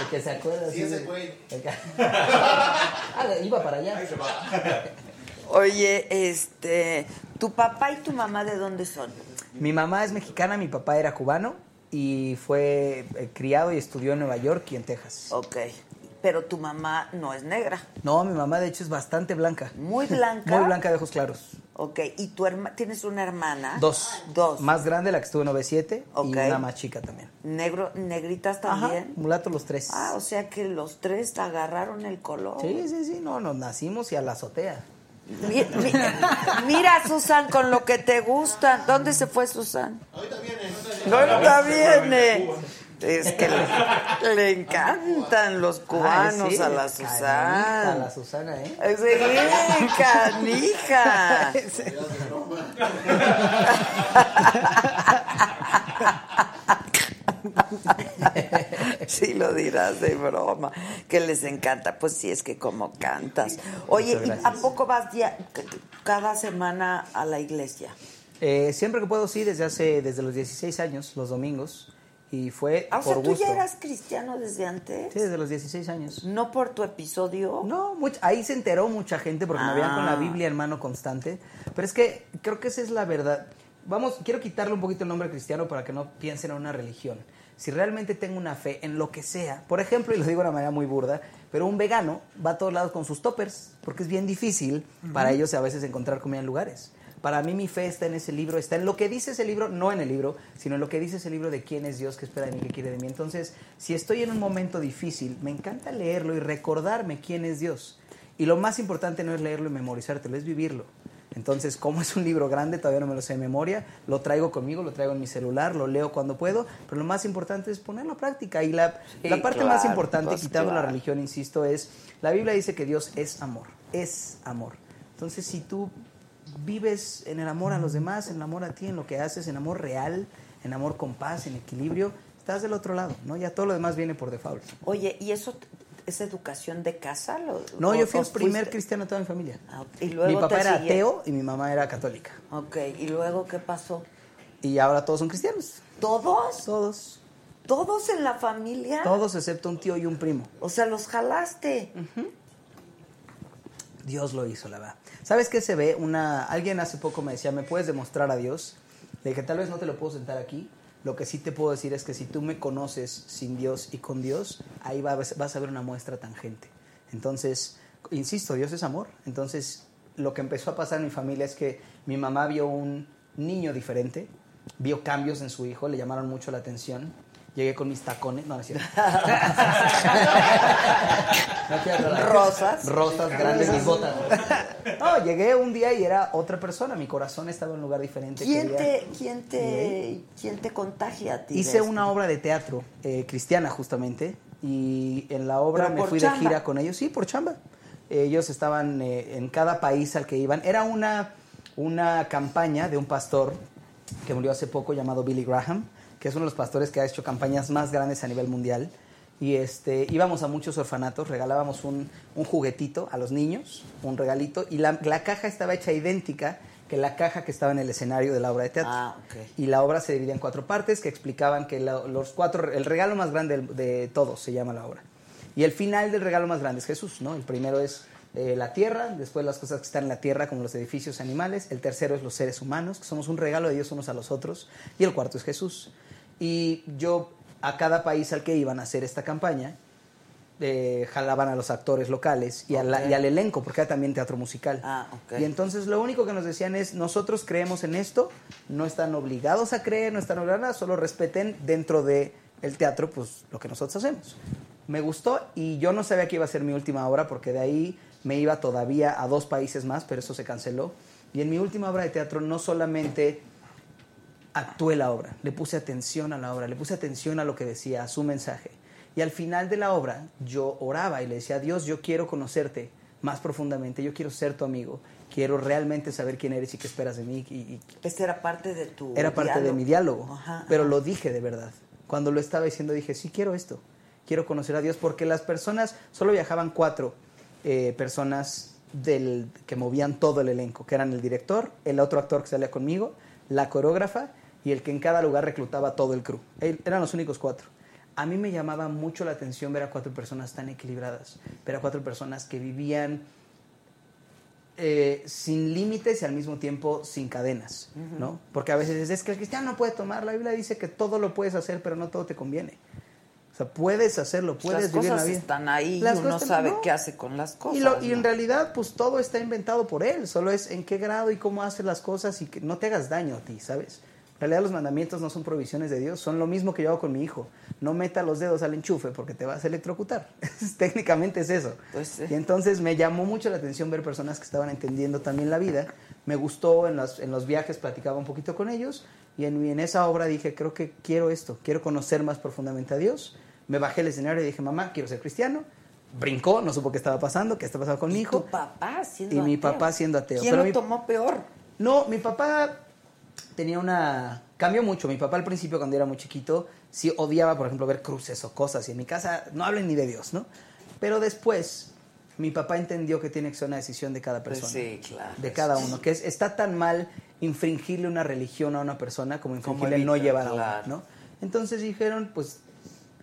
El que se acuerda. Sí, ese güey. que- Ah, iba para allá. Oye, este, ¿tu papá y tu mamá de dónde son? Mi mamá es mexicana, mi papá era cubano y fue eh, criado y estudió en Nueva York y en Texas. Ok, pero tu mamá no es negra, No, mi mamá de hecho es bastante blanca. muy blanca. Muy blanca de ojos claros. Ok, ¿y tu herma tienes una hermana? Dos. Dos. Más grande, la que estuvo en 9-7 Ok. y una más chica también. Negro, negritas Ajá, también. mulatos los tres. Ah, o sea que los tres agarraron el color. Sí, sí, sí, no, nos nacimos y a la azotea. Mi- mi- mira, Susan, con lo que te gusta. ¿Dónde se fue Susan? Ahorita viene. Ahorita viene. Es que le, le encantan los cubanos Ay, sí, a la canija, Susan. A la Susana, ¿eh? Sí, canija. Sí lo dirás de broma, que les encanta. Pues sí, es que como cantas. Oye, ¿y ¿a poco vas dia- cada semana a la iglesia? Eh, siempre que puedo, sí, desde hace, desde los 16 años, los domingos. Y fue Ah, o sea, por ¿tú gusto. ya eras cristiano desde antes? Sí, desde los 16 años. ¿No por tu episodio? No, much- ahí se enteró mucha gente porque me veían con la Ah. Biblia en mano constante. Pero es que creo que esa es la verdad. Vamos, quiero quitarle un poquito el nombre cristiano para que no piensen en una religión. Si realmente tengo una fe en lo que sea, por ejemplo, y lo digo de una manera muy burda, pero un vegano va a todos lados con sus toppers, porque es bien difícil para ellos a veces encontrar comida en lugares. Para mí mi fe está en ese libro, está en lo que dice ese libro, no en el libro, sino en lo que dice ese libro de quién es Dios, qué espera de mí, qué quiere de mí. Entonces, si estoy en un momento difícil, me encanta leerlo y recordarme quién es Dios. Y lo más importante no es leerlo y memorizártelo, es vivirlo. Entonces, como es un libro grande, todavía no me lo sé de memoria, lo traigo conmigo, lo traigo en mi celular, lo leo cuando puedo, pero lo más importante es ponerlo a práctica. Y la, Sí, la parte más importante, pues, quitando la religión, insisto, es, la Biblia dice que Dios es amor, es amor. Entonces, si tú vives en el amor a los demás, en el amor a ti, en lo que haces, en amor real, en amor con paz, en equilibrio, estás del otro lado, ¿no? Ya todo lo demás viene por default. Oye, ¿y eso es educación de casa? Lo- No, yo fui el primer fuiste- cristiano de toda mi familia. Ah, y luego Mi papá era ateo y mi mamá era católica. Ok, ¿y luego qué pasó? Y ahora todos son cristianos. ¿Todos? Todos. ¿Todos en la familia? Todos excepto un tío y un primo. O sea, los jalaste. Dios lo hizo, la verdad. ¿Sabes qué se ve? Una, alguien hace poco me decía, ¿me puedes demostrar a Dios? Le dije, tal vez no te lo puedo sentar aquí. Lo que sí te puedo decir es que si tú me conoces sin Dios y con Dios, ahí va- vas a ver una muestra tangente. Entonces, insisto, Dios es amor. Entonces, lo que empezó a pasar en mi familia es que mi mamá vio un niño diferente, vio cambios en su hijo, le llamaron mucho la atención. Llegué con mis tacones, no, no es cierto. No quiero hablar. Rosas. Rosas grandes, mis botas. No, llegué un día y era otra persona. Mi corazón estaba en un lugar diferente. ¿Quién quería- te, quién te, quién te contagia a ti? Hice una obra de teatro eh, cristiana, justamente. Y en la obra Pero me fui chamba. de gira con ellos. Sí, por chamba. Ellos estaban eh, en cada país al que iban. Era una, una campaña de un pastor que murió hace poco llamado Billy Graham, que es uno de los pastores que ha hecho campañas más grandes a nivel mundial. Y este, íbamos a muchos orfanatos, regalábamos un, un juguetito a los niños, un regalito, y la, la caja estaba hecha idéntica que la caja que estaba en el escenario de la obra de teatro. Ah, ok. Y la obra se dividía en cuatro partes que explicaban que la- los cuatro, el regalo más grande de, de todos se llama la obra. Y el final del regalo más grande es Jesús, ¿no? El primero es eh, la tierra, después las cosas que están en la tierra, como los edificios animales. El tercero es los seres humanos, que somos un regalo de Dios unos a los otros. Y el cuarto es Jesús. Y yo, a cada país al que iban a hacer esta campaña, eh, jalaban a los actores locales y, a la- Ok. y al elenco, porque era también teatro musical. Ah, ok. Y entonces lo único que nos decían es, nosotros creemos en esto, no están obligados a creer, no están obligados a nada, solo respeten dentro del el teatro pues lo que nosotros hacemos. Me gustó y yo no sabía que iba a ser mi última obra porque de ahí me iba todavía a dos países más, pero eso se canceló. Y en mi última obra de teatro no solamente actué la obra, le puse atención a la obra, le puse atención a lo que decía, a su mensaje. Y al final de la obra yo oraba y le decía, Dios, yo quiero conocerte más profundamente, yo quiero ser tu amigo, quiero realmente saber quién eres y qué esperas de mí. Y, y Este era parte de tu era parte de diálogo. mi diálogo, Ajá, pero ajá. lo dije de verdad. Cuando lo estaba diciendo dije, sí quiero esto, quiero conocer a Dios, porque las personas, solo viajaban cuatro eh, personas del, que movían todo el elenco, que eran el director, el otro actor que salía conmigo, la coreógrafa y el que en cada lugar reclutaba todo el crew. Eran los únicos cuatro. A mí me llamaba mucho la atención ver a cuatro personas tan equilibradas, ver a cuatro personas que vivían eh, sin límites y al mismo tiempo sin cadenas, ¿no? Porque a veces es que el cristiano no puede tomar, la Biblia dice que todo lo puedes hacer, pero no todo te conviene. O sea, puedes hacerlo, puedes Las vivir la cosas vida. están ahí Las y uno cosas- sabe no. qué hace con las cosas. Y, lo- y ¿no? en realidad, pues todo está inventado por él, solo es en qué grado y cómo haces las cosas y que no te hagas daño a ti, ¿sabes? Realidad los mandamientos no son provisiones de Dios, son lo mismo que yo hago con mi hijo. No meta los dedos al enchufe porque te vas a electrocutar. Técnicamente es eso. Pues sí. Y entonces me llamó mucho la atención ver personas que estaban entendiendo también la vida. Me gustó en los, en los viajes, platicaba un poquito con ellos y en, en esa obra dije, creo que quiero esto, quiero conocer más profundamente a Dios. Me bajé el escenario y dije, mamá, quiero ser cristiano. Brincó, no supo qué estaba pasando, qué está pasando con mi hijo. tu papá siendo Y mi ateo. papá siendo ateo. ¿Quién Pero lo mi- tomó peor? No, mi papá tenía una... Cambió mucho. Mi papá al principio, cuando era muy chiquito, sí odiaba, por ejemplo, ver cruces o cosas. Y en mi casa no hablen ni de Dios, ¿no? Pero después, mi papá entendió que tiene que ser una decisión de cada persona. sí, claro. De cada uno. Que es, está tan mal infringirle una religión a una persona como Como infringirle no evitar, llevar a una. ¿no? Entonces dijeron, pues,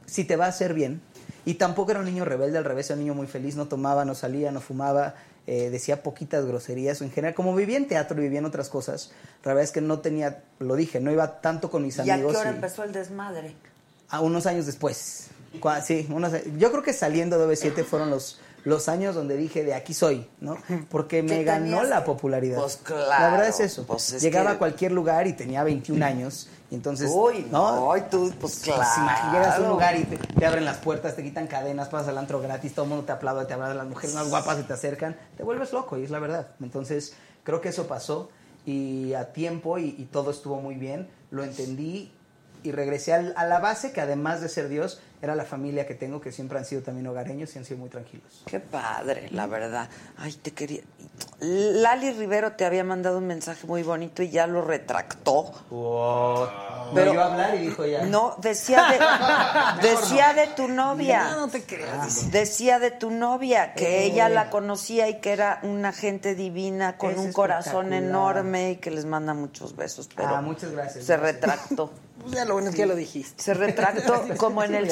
si te va a hacer bien. Y tampoco era un niño rebelde, al revés, era un niño muy feliz, no tomaba, no salía, no fumaba, eh, decía poquitas groserías. En general, como vivía en teatro y vivía en otras cosas, la verdad es que no tenía, lo dije, no iba tanto con mis ¿Y a amigos. qué hora y- empezó el desmadre? a unos años después. Cua- Sí, unos, yo creo que saliendo de OV7 fueron los, los años donde dije, de aquí soy, ¿no? Porque me ¿Qué ganó la popularidad. Pues claro, La verdad es eso. pues es Llegaba que- a cualquier lugar y tenía 21 años. Entonces, Uy, no, y tú, pues Pues, claro. imagi- llegas a un lugar y te, te abren las puertas, te quitan cadenas, pasas al antro gratis, todo el mundo te aplaude, te abraza, las mujeres más guapas se te acercan, te vuelves loco y es la verdad. Entonces, creo que eso pasó y a tiempo y, y todo estuvo muy bien, lo entendí y regresé al- a la base que además de ser Dios, era la familia que tengo, que siempre han sido también hogareños y han sido muy tranquilos. Qué padre, la verdad. Ay, te quería. Lali Rivero te había mandado un mensaje muy bonito y ya lo retractó. Pero yo hablar y dijo ya. No, decía de, decía de tu novia. No, no te creas. Decía de tu novia, que Eh. ella la conocía y que era una gente divina con Es un corazón enorme y que les manda muchos besos. Pero Ah, muchas gracias. se gracias. retractó. Pues ya lo bueno es que ya lo dijiste. Se retractó como en el Sí,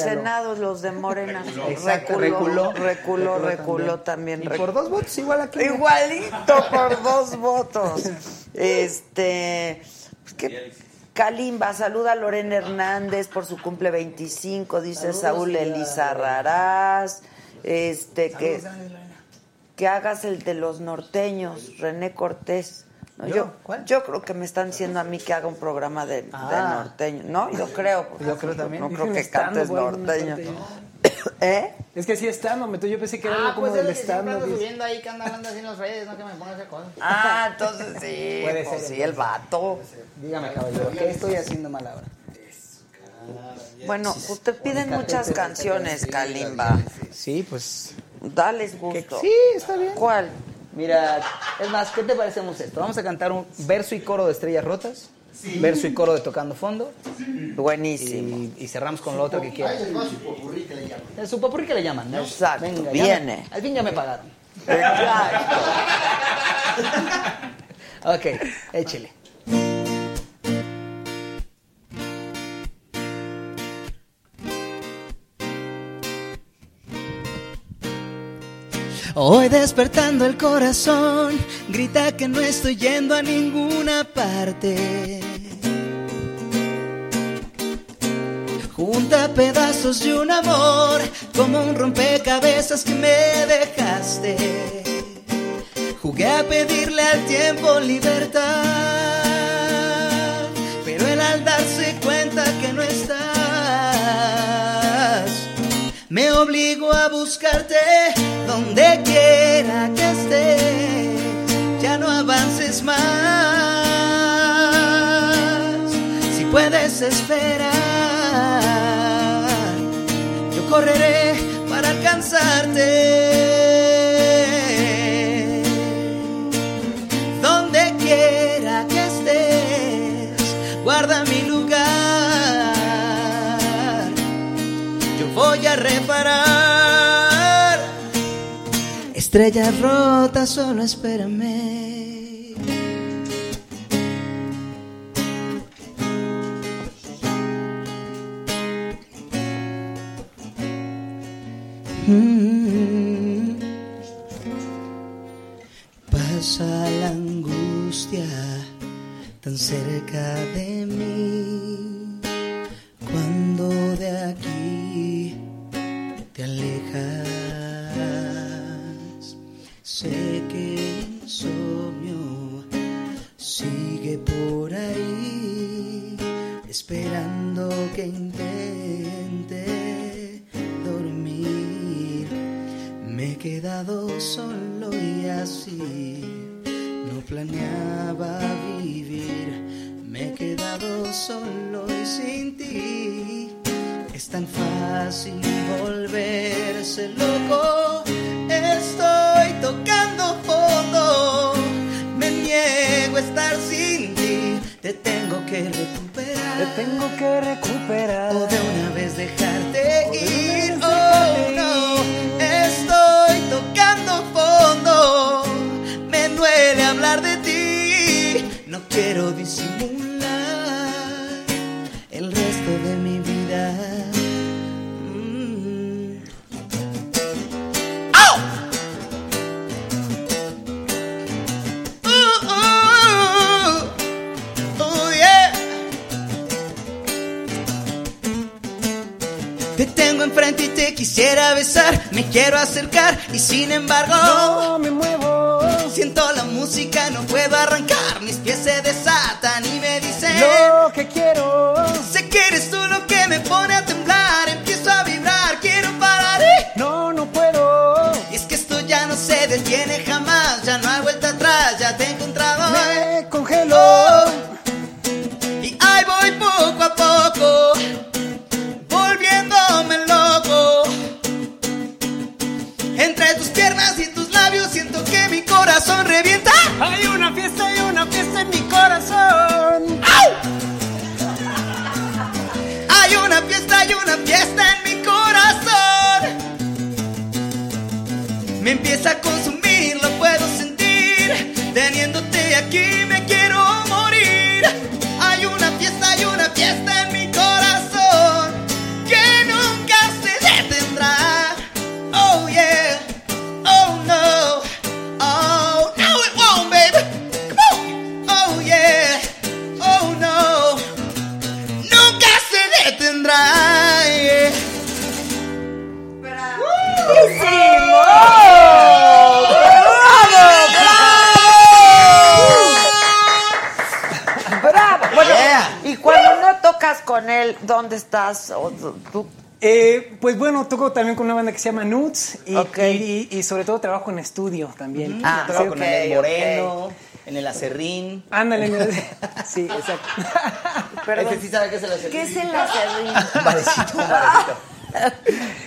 los de Morena. Exacto, reculó, reculó. reculó, reculó también. Y reculó. por dos votos igual aquí. Igualito por dos votos. Este. pues, ¿qué? Kalimba, saluda a Lorena Hernández por su cumple 25, dice Saludos, Saúl. Raraz. Este, que, que hagas el de los norteños, René Cortés. No, ¿Yo? yo, ¿Cuál? yo creo que me están diciendo a mí que haga un programa de, de Ah. norteño. No, yo creo. Yo creo también. No creo que cantes norteño. ¿Eh? Es que sí está, no, yo pensé que era Ah, algo como pues es del lo que siempre ando stand-up. subiendo ahí que anda hablando así en las redes, no que me ponga a hacer cosas. Ah, entonces sí. Puede pues ser, sí, el vato. Dígame, caballero, ¿qué estoy haciendo mal ahora? Bueno, pues te piden muchas canciones, Kalimba. Sí, pues. Dales gusto. sí, está bien. ¿Cuál? Mira, es más, ¿qué te parecemos esto? Vamos a cantar un verso y coro de Estrellas Rotas, verso y coro de Tocando Fondo, Buenísimo. y, y cerramos con lo otro que Ahí quieras. su popurrí que le llaman. Su popurrí que le llaman, ¿no? Exacto, me- viene. al fin ya me pagaron. Exacto. Ok, échele. Hoy despertando el corazón, grita que no estoy yendo a ninguna parte. Junta pedazos de un amor, como un rompecabezas que me dejaste. Jugué a pedirle al tiempo libertad, me obligo a buscarte donde quiera que estés. Ya no avances más. Si puedes esperar, yo correré para alcanzarte. Estrellas rotas, solo espérame. Mm. Pasa la angustia tan cerca de mí Me he quedado solo y así no planeaba vivir. Me he quedado solo y sin ti. Es tan fácil volverse loco. Estoy tocando fondo. Me niego a estar sin ti. Te tengo que recuperar. Te tengo que recuperar. O de una vez dejarte ir. Me duele hablar de ti. No quiero disimular enfrente y te quisiera besar, me quiero acercar y sin embargo No me muevo. siento la música, no puedo arrancar, mis pies se desatan y me dicen Lo que quiero. Sé que eres tú lo que me pone a temblar, se llama Nuts y, Ok. y- y- y sobre todo trabajo en estudio también. Ah, Trabajo con ok, el. Moreno, en el acerrín. Ándale, mira. sí, exacto. Perdón. Ese sí sabe qué es el acerrín. ¿Qué es el acerrín? Un barecito, un barecito.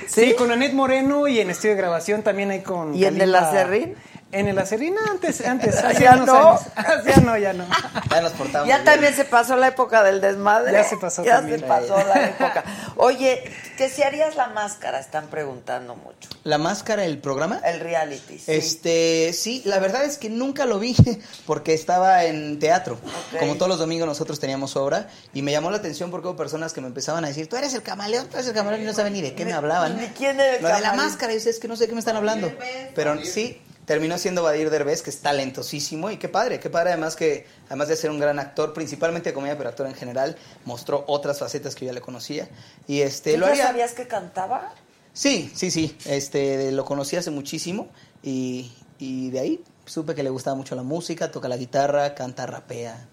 Sí, con Anet Moreno y en estudio de grabación también hay con. ¿Y en el Kalimba. acerrín? En el Acerina antes, antes. hace ¿Ya unos no? años. Ya no, ya no. Ya nos portamos Ya bien. también se pasó la época del desmadre. Ya se pasó Ya también. se pasó la época. Oye, que si harías la máscara, están preguntando mucho. ¿La máscara, el programa? El reality, sí. Este, sí, la verdad es que nunca lo vi porque estaba en teatro. Como todos los domingos nosotros teníamos obra y me llamó la atención porque hubo personas que me empezaban a decir, tú eres el camaleón, tú eres el camaleón y no saben ni de qué me hablaban. ni quién era el Lo de la máscara, y ustedes que no sé de qué me están hablando. Pero sí, terminó siendo Badir Derbez, que es talentosísimo y qué padre, qué padre además que, además de ser un gran actor, principalmente de comedia, pero actor en general, mostró otras facetas que yo ya le conocía. Y este, ¿Tú lo haría... sabías que cantaba? Sí, sí, sí. Este, lo conocí hace muchísimo y, y de ahí supe que le gustaba mucho la música, toca la guitarra, canta, rapea.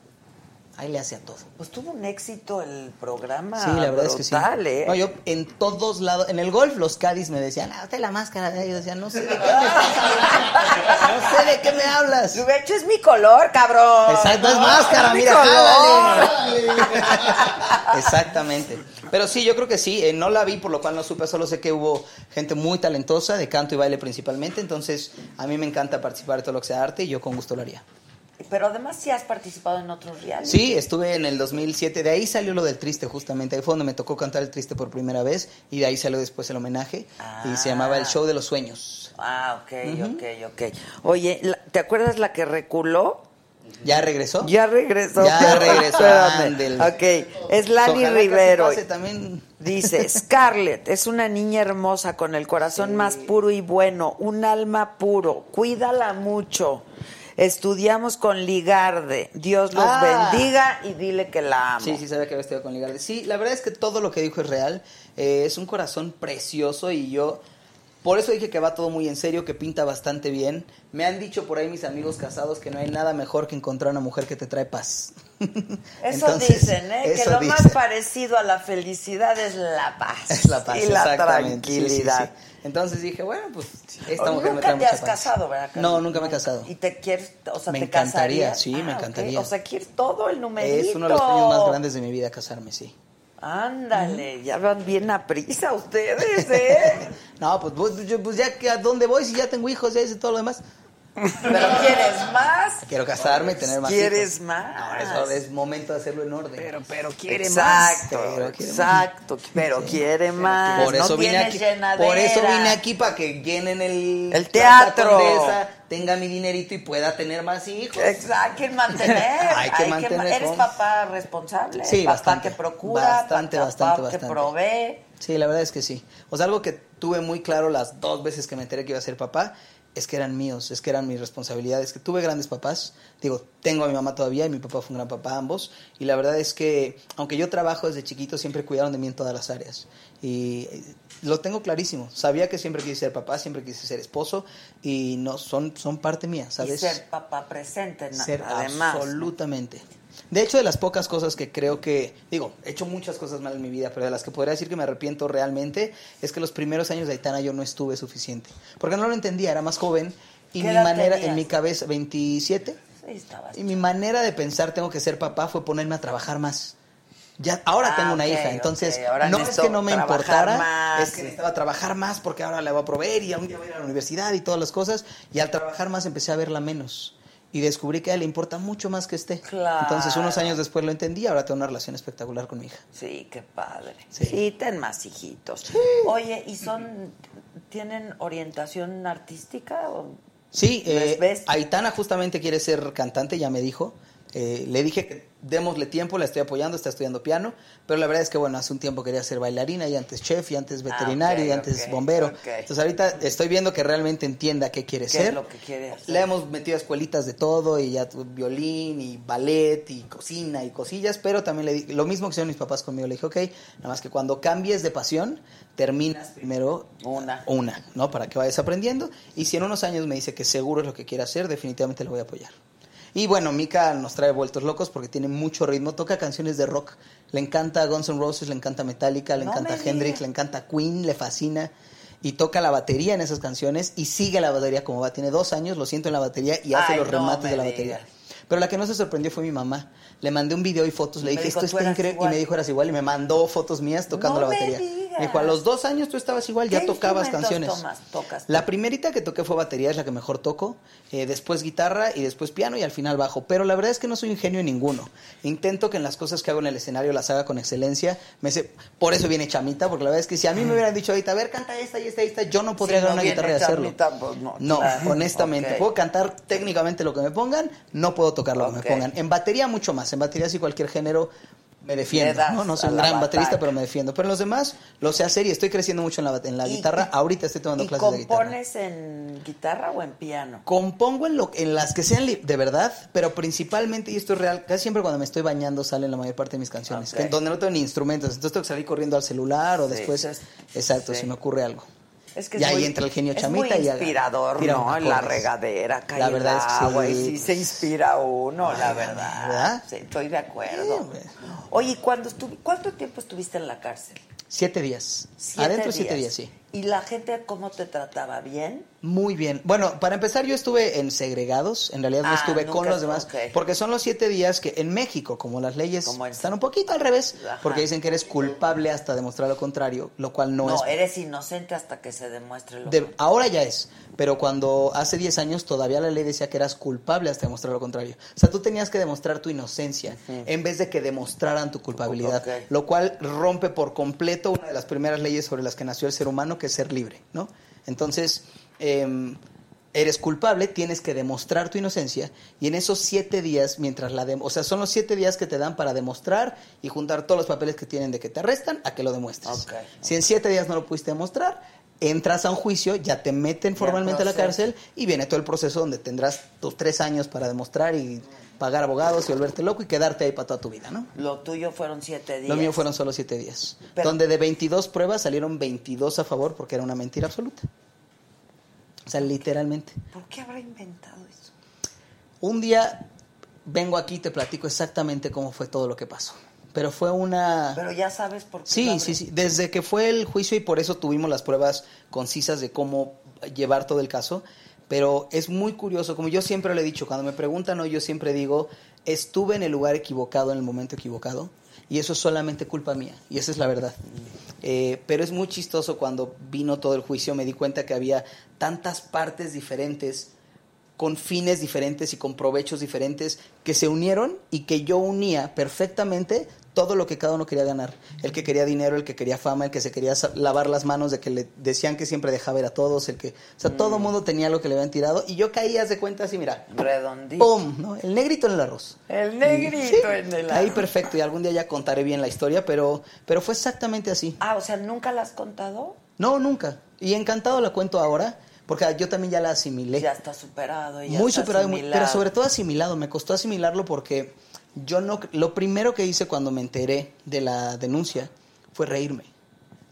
Ahí le hace a todo. Pues tuvo un éxito el programa. Sí, la verdad es que sí. ¿eh? No, yo en todos lados, en el golf los Cádiz me decían, ah, usted la máscara. Y yo decía, no sé de qué me estás hablando. No sé de qué me hablas. De hecho, es mi color, cabrón. Exacto, es máscara, mira, color. jálale. Exactamente. Pero sí, yo creo que sí. eh, no la vi, por lo cual no supe. Solo sé que hubo gente muy talentosa, de canto y baile principalmente. Entonces, a mí me encanta participar de todo lo que sea arte y yo con gusto lo haría. Pero además sí has participado en otros reality. Sí, estuve en el 2007. De ahí salió lo del triste, justamente. Ahí fue donde me tocó cantar el triste por primera vez. Y de ahí salió después el homenaje. Y se llamaba El Show de los Sueños. Ah, ok, ok, ok. Oye, ¿te acuerdas la que reculó? ¿Ya regresó? Ya regresó. Ya regresó. Ok, es Lali Ojalá Rivero. pase también. Dice, Scarlett es una niña hermosa con el corazón más puro y bueno, un alma puro. Cuídala mucho. Estudiamos con Ligarde. Dios los Ah. bendiga y dile que la amo. Sí, sí, sabía que había estudiado con Ligarde. Sí, la verdad es que todo lo que dijo es real. Eh, es un corazón precioso y yo... Por eso dije que va todo muy en serio, que pinta bastante bien. Me han dicho por ahí mis amigos casados que no hay nada mejor que encontrar una mujer que te trae paz. Eso Entonces, dicen, ¿eh? Que eso lo más dicen. parecido a la felicidad es la paz. Es la paz, y la exactamente. Sí, sí, tranquilidad. sí. Entonces dije, bueno, pues esta mujer me trae te mucha has paz. casado, ¿verdad? Carlos? No, nunca me he casado. ¿Y te quieres, o sea, Me te encantaría, casarías? sí, me Ah, ok. encantaría. O sea, quieres todo el numerito. Es uno de los sueños más grandes de mi vida casarme, sí. Ándale, ya van bien a prisa ustedes, ¿eh? No, pues, pues, pues ya que a dónde voy si ya tengo hijos, ya hice todo lo demás. Pero quieres más. Quiero casarme, tener más ¿Quieres hijos. más? No, eso es momento de hacerlo en orden. Pero, pero quiere Exacto, más. Pero quiere exacto, pero quiere más. Por eso no vine aquí. llenadera. Por eso vine aquí para que llenen el El teatro. Condesa, tenga mi dinerito y pueda tener más hijos. Exacto, hay que mantener. Hay que ma- mantener, ¿Eres papá responsable? Sí, papá bastante. que procura, Bastante, papá bastante, que bastante. provee. Sí, la verdad es que sí. O sea, algo que tuve muy claro las dos veces que me enteré que iba a ser papá es que eran míos, es que eran mis responsabilidades, que tuve grandes papás. Digo, tengo a mi mamá todavía y mi papá fue un gran papá ambos. Y la verdad es que, aunque yo trabajo desde chiquito, siempre cuidaron de mí en todas las áreas. Y eh, lo tengo clarísimo. Sabía que siempre quise ser papá, siempre quise ser esposo y no son, son parte mía, Y ¿sabes? ser papá presente, ser además. ¿no? De hecho, de las pocas cosas que creo que, digo, he hecho muchas cosas mal en mi vida, pero de las que podría decir que me arrepiento realmente, es que los primeros años de Aitana yo no estuve suficiente. Porque no lo entendía, era más joven y ¿Qué mi manera, tenías? en mi cabeza, 27, Sí, estabas y mi manera de pensar tengo que ser papá fue ponerme a trabajar más. Ya, ahora Ah, tengo una hija, entonces. Ahora no es que no me importara, más. es que necesitaba trabajar más porque ahora la voy a proveer y un día voy a ir a la universidad y todas las cosas. Y al trabajar más empecé a verla menos. Y descubrí que a ella le importa mucho más que esté. Claro. Entonces unos años después lo entendí, ahora tengo una relación espectacular con mi hija. Sí, qué padre. Sí. Sí, ten más hijitos. Oye, ¿y son, tienen orientación artística? O? Sí, ¿Les eh? Aitana justamente quiere ser cantante, ya me dijo. Eh, le dije que démosle tiempo, la estoy apoyando, está estudiando piano, pero la verdad es que bueno, hace un tiempo quería ser bailarina y antes chef y antes veterinario Ah, ok, y antes bombero. Entonces ahorita estoy viendo que realmente entienda qué quiere ¿Qué ser. es lo que quiere hacer? Le hemos metido a escuelitas de todo y ya violín y ballet y cocina y cosillas, pero también le di- lo mismo que hicieron mis papás conmigo, le dije, ok, nada más que cuando cambies de pasión, terminas primero Una. una, ¿no? Para que vayas aprendiendo y si en unos años me dice que seguro es lo que quiere hacer, definitivamente lo voy a apoyar. Y bueno, Mika nos trae vueltos locos porque tiene mucho ritmo, toca canciones de rock, le encanta Guns N' Roses, le encanta Metallica, le No encanta Hendrix, le encanta Queen, le fascina y toca la batería en esas canciones y sigue la batería como va. Tiene dos años, lo siento en la batería y hace Ay, los no remates de la batería. Pero la que no se sorprendió fue mi mamá. Le mandé un video y fotos, le dije, dijo, esto "Tú está increíble. Y igual". me dijo, eras igual. Y me mandó fotos mías tocando No la batería. digas. Me dijo, a los dos años tú estabas igual, ya ¿Qué tocabas canciones. tomas- tocas? La primerita que toqué fue batería, es la que mejor toco. eh, después guitarra y después piano y al final bajo. Pero la verdad es que no soy un genio en ninguno. Intento que en las cosas que hago en el escenario las haga con excelencia. Me sé- por eso viene chamita, porque la verdad es que si a mí me hubieran dicho ahorita, a ver, canta esta y esta y esta, yo no podría Si agarrar no una guitarra y hacerlo. pues no, no, claro. honestamente. Puedo cantar técnicamente lo que me pongan, no puedo tocar lo que me pongan. En batería mucho más. En batería sí cualquier género me defiendo. ¿no? no soy un gran baterista, pero me defiendo. Pero en los demás lo sé hacer y estoy creciendo mucho en la, en la Y- guitarra. y- Ahorita estoy tomando ¿Y clases de guitarra. compones en guitarra o en piano? Compongo en, lo, en las que sean de verdad, pero principalmente, y esto es real, casi siempre cuando me estoy bañando salen la mayor parte de mis canciones, que- donde no tengo ni instrumentos, entonces tengo que salir corriendo al celular o Sí, después, es- exacto, sí. si me ocurre algo. Es que Y es ahí muy- entra el genio es chamita muy y haga- inspirador, ¿no? la regadera cae La el verdad es que sí. y sí se inspira uno, la Ay, verdad. ¿verdad? Sí, estoy de acuerdo. Sí. Oye, ¿y cuándo estuvi- ¿cuánto tiempo estuviste en la cárcel? Siete días. Siete Adentro siete días, sí. ¿Y la gente cómo te trataba? ¿Bien? Muy bien. Bueno, para empezar, yo estuve en segregados. En realidad no Ah, estuve con los demás. Porque son los siete días que en México, como las leyes Como en- están un poquito al revés, Ajá. porque dicen que eres culpable hasta demostrar lo contrario, lo cual no, No, es. eres inocente hasta que se demuestre lo de- ahora ya es. Pero cuando hace 10 años todavía la ley decía que eras culpable hasta demostrar lo contrario. O sea, tú tenías que demostrar tu inocencia en vez de que demostraran tu culpabilidad. Lo cual rompe por completo una de las primeras leyes sobre las que nació el ser humano, que es ser libre, ¿no? Entonces, em, eres culpable, tienes que demostrar tu inocencia y en esos siete días, mientras la... o sea, son los siete días que te dan para demostrar y juntar todos los papeles que tienen de que te arrestan a que lo demuestres. Si en siete días no lo pudiste demostrar, entras a un juicio, ya te meten formalmente a la cárcel y viene todo el proceso donde tendrás tus tres años para demostrar y pagar abogados y volverte loco y quedarte ahí para toda tu vida, ¿no? Lo tuyo fueron siete días. Lo mío fueron solo siete días. Pero- donde de 22 pruebas salieron 22 a favor porque era una mentira absoluta. O sea, literalmente. ¿Por qué habrá inventado eso? Un día vengo aquí y te platico exactamente cómo fue todo lo que pasó. Pero fue una... Pero ya sabes por qué. Sí, sí, sí. Desde que fue el juicio y por eso tuvimos las pruebas concisas de cómo llevar todo el caso. Pero es muy curioso, como yo siempre le he dicho, cuando me preguntan hoy, yo siempre digo, estuve en el lugar equivocado en el momento equivocado. Y eso es solamente culpa mía. Y esa es la verdad. Eh, pero es muy chistoso cuando vino todo el juicio, me di cuenta que había tantas partes diferentes con fines diferentes y con provechos diferentes que se unieron y que yo unía perfectamente todo lo que cada uno quería ganar. El que quería dinero, el que quería fama, el que se quería lavar las manos de que le decían que siempre dejaba ir a todos, el que, o sea, todo el mundo tenía lo que le habían tirado y yo caía de cuenta así, mira, Redondito. ¡pum! ¿no? El negrito en el arroz. El negrito Sí, en el Ahí arroz. perfecto y algún día ya contaré bien la historia, pero, pero fue exactamente así. Ah, o sea, ¿nunca la has contado? No, nunca. Y encantado la cuento ahora, porque yo también ya la asimilé. Ya está superado. ya muy está superado, muy- pero sobre todo asimilado. Me costó asimilarlo porque yo no. Lo primero que hice cuando me enteré de la denuncia fue reírme.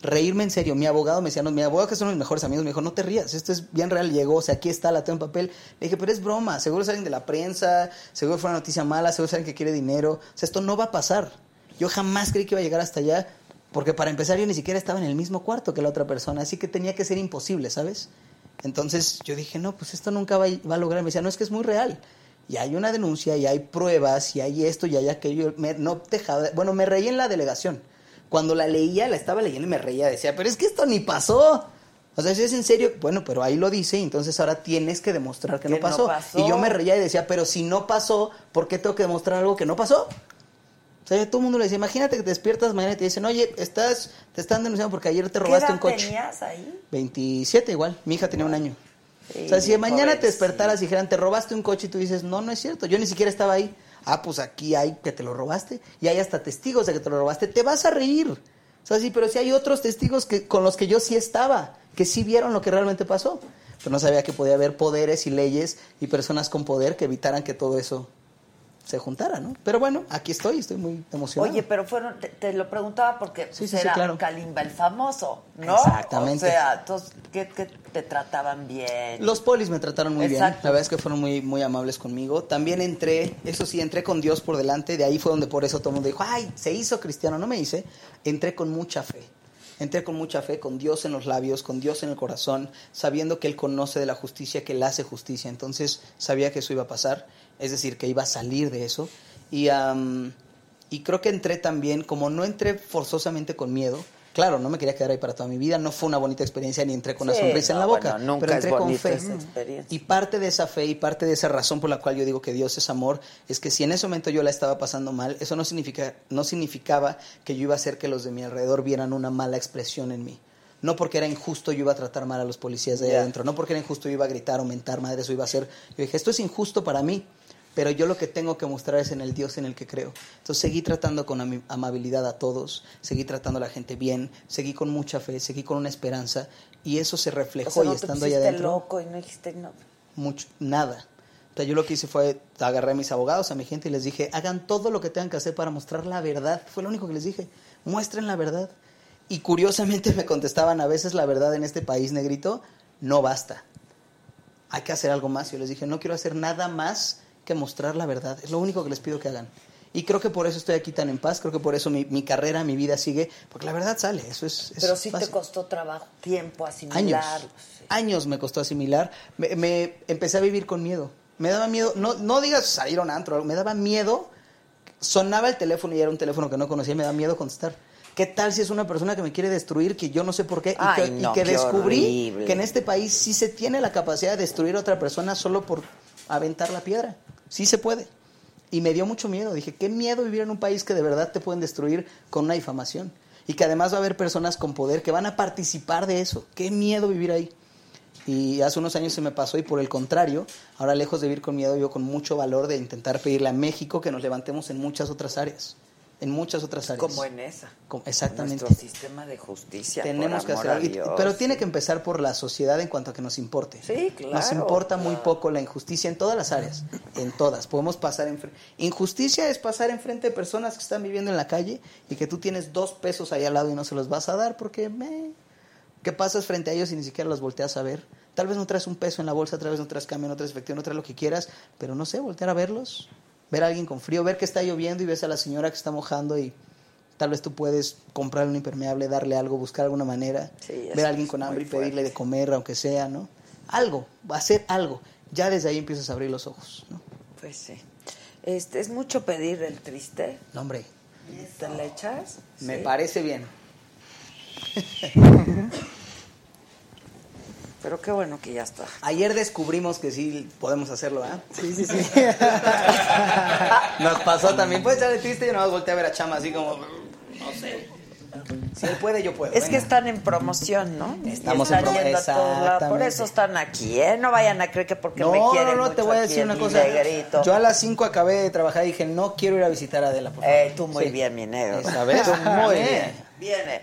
Reírme en serio. Mi abogado me decía, no, mi abogado que son mis mejores amigos, me dijo, no te rías, esto es bien real, llegó, o sea, aquí está, la tengo en papel. Le dije, pero es broma, seguro es alguien de la prensa, seguro fue una noticia mala, seguro alguien que quiere dinero. O sea, esto no va a pasar. Yo jamás creí que iba a llegar hasta allá, porque para empezar yo ni siquiera estaba en el mismo cuarto que la otra persona, así que tenía que ser imposible, ¿sabes? Entonces yo dije, no, pues esto nunca va, va a lograr. Me decía, no, es que es muy real. Y hay una denuncia, y hay pruebas, y hay esto, y hay aquello. Me, no dejaba, bueno, me reí en la delegación. Cuando la leía, la estaba leyendo y me reía. Decía, pero es que esto ni pasó. O sea, si es en serio, bueno, pero ahí lo dice, entonces ahora tienes que demostrar que, Que no, no pasó. Y yo me reía y decía, pero si no pasó, ¿por qué tengo que demostrar algo que no pasó? O sea, todo el mundo le decía, imagínate que te despiertas mañana y te dicen, oye, estás, te están denunciando porque ayer te ¿Qué robaste edad un coche. tenías ahí? 27 igual, mi hija tenía un año. Sí, o sea, si mañana te despertaras y dijeran, te robaste un coche y tú dices, no, no es cierto, yo ni siquiera estaba ahí. Ah, pues aquí hay que te lo robaste y hay hasta testigos de que te lo robaste, te vas a reír. O sea, sí, pero sí hay otros testigos que, con los que yo sí estaba, que sí vieron lo que realmente pasó. Pero no sabía que podía haber poderes y leyes y personas con poder que evitaran que todo eso se juntara, ¿no? Pero bueno, aquí estoy, estoy muy emocionado. Oye, pero fueron, te, te lo preguntaba porque Sí, sí, sí, era claro. Kalimba el famoso, ¿no? Exactamente. O sea, entonces, ¿qué, qué te trataban bien? Los polis me trataron muy bien. La verdad es que fueron muy, muy amables conmigo. También entré, eso sí, entré con Dios por delante. De ahí fue donde por eso todo el mundo dijo, ay, se hizo cristiano. No me hice. Entré con mucha fe. Entré con mucha fe, con Dios en los labios, con Dios en el corazón, sabiendo que Él conoce de la justicia, que Él hace justicia. Entonces sabía que eso iba a pasar, es decir, que iba a salir de eso. Y, am, y creo que entré también, como no entré forzosamente con miedo, Claro, no me quería quedar ahí para toda mi vida, no fue una bonita experiencia ni entré con una sonrisa en la boca, bueno, nunca pero es entré con bonita fe. esa experiencia. Y parte de esa fe y parte de esa razón por la cual yo digo que Dios es amor es que si en ese momento yo la estaba pasando mal, eso no significa no significaba que yo iba a hacer que los de mi alrededor vieran una mala expresión en mí. No porque era injusto yo iba a tratar mal a los policías de ahí adentro, no porque era injusto yo iba a gritar o mentar madre, eso iba a hacer. Yo dije, esto es injusto para mí, pero yo lo que tengo que mostrar es en el Dios en el que creo. Entonces seguí tratando con amabilidad a todos, seguí tratando a la gente bien, seguí con mucha fe, seguí con una esperanza y eso se O reflejó sea, y no estando pusiste adentro loco y no dijiste no. mucho, nada. O sea, yo lo que hice fue agarré a mis abogados, a mi gente y les dije, hagan todo lo que tengan que hacer para mostrar la verdad. Fue lo único que les dije, muestren la verdad. Y curiosamente me contestaban, a veces la verdad en este país negrito no basta. Hay que hacer algo más. Yo les dije, no quiero hacer nada más que mostrar la verdad. Es lo único que les pido que hagan. Y creo que por eso estoy aquí tan en paz, creo que por eso mi, mi carrera, mi vida sigue, porque la verdad sale, eso es... es Pero sí fácil te costó trabajo, tiempo años. asimilarlo. sí. Años me costó asimilar. Me, me empecé a vivir con miedo. Me daba miedo, no, no digas salir a un antro, me daba miedo. Sonaba el teléfono y era un teléfono que no conocía y me da miedo contestar. ¿Qué tal si es una persona que me quiere destruir, que yo no sé por qué? Y que, y no, que qué descubrí horrible. que en este país sí se tiene la capacidad de destruir a otra persona solo por aventar la piedra. Sí se puede. Y me dio mucho miedo. Dije, qué miedo vivir en un país que de verdad te pueden destruir con una difamación. Y que además va a haber personas con poder que van a participar de eso. Qué miedo vivir ahí. Y hace unos años se me pasó y por el contrario, ahora lejos de vivir con miedo, yo con mucho valor de intentar pedirle a México que nos levantemos en muchas otras áreas. En muchas otras áreas. Como en esa. Como- exactamente. Nuestro sistema de justicia. Tenemos por que hacer Dios. Pero tiene que empezar por la sociedad en cuanto a que nos importe. Sí, claro, Nos importa muy poco la injusticia en todas las áreas. En todas. Podemos pasar en Injusticia es pasar enfrente de personas que están viviendo en la calle y que tú tienes dos pesos ahí al lado y no se los vas a dar porque me... ¿Qué pasas frente a ellos y ni siquiera los volteas a ver? Tal vez no traes un peso en la bolsa, tal vez no traes cambio, no traes efectivo, no traes lo que quieras, pero no sé, voltear a verlos, ver a alguien con frío, ver que está lloviendo y ves a la señora que está mojando y tal vez tú puedes comprar un impermeable, darle algo, buscar alguna manera, Sí, ver a alguien con hambre y pedirle de comer, aunque sea, ¿no? Algo, hacer algo. Ya desde ahí empiezas a abrir los ojos, ¿no? Pues sí. Este, es mucho pedir el triste. No, hombre, ¿Te le echas? me Sí. parece bien. Pero qué bueno que ya está. Ayer descubrimos que sí podemos hacerlo, ¿ah? Sí, sí, sí. Nos pasó también. Puedes echarle triste y yo nomás volteé a ver a Chama así como, no sé. Si él puede, yo puedo. Es que están en promoción, ¿no? Estamos están en promo- yendo a todos lados. Por eso están aquí, ¿eh? No vayan a creer que porque No, me no, quieren no, mucho te voy a decir una cosa. negrito. Yo a las 5 acabé de trabajar y dije, no quiero ir a visitar a Adela, por favor. Eh, tú muy Sí. bien, mi negro. Esa vez. Tú muy bien. Viene.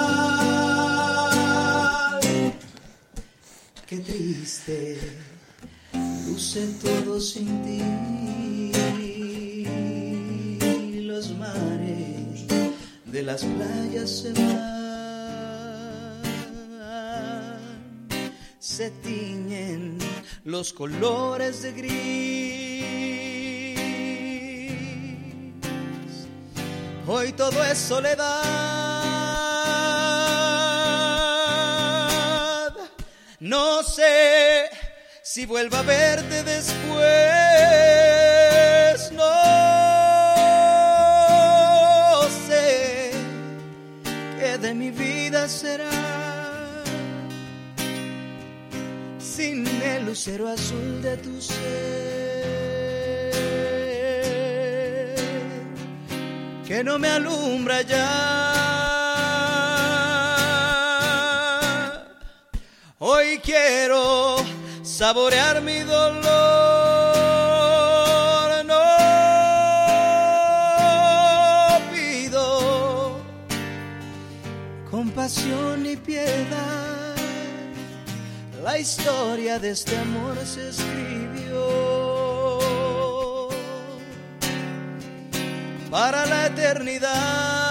Qué triste luce todo sin ti. Los mares de las playas se van, se tiñen los colores de gris. Hoy todo es soledad. No sé si vuelva a verte después. No sé qué de mi vida será sin el lucero azul de tu ser que no me alumbra ya. Hoy quiero saborear mi dolor. No pido compasión ni piedad. La historia de este amor se escribió para la eternidad.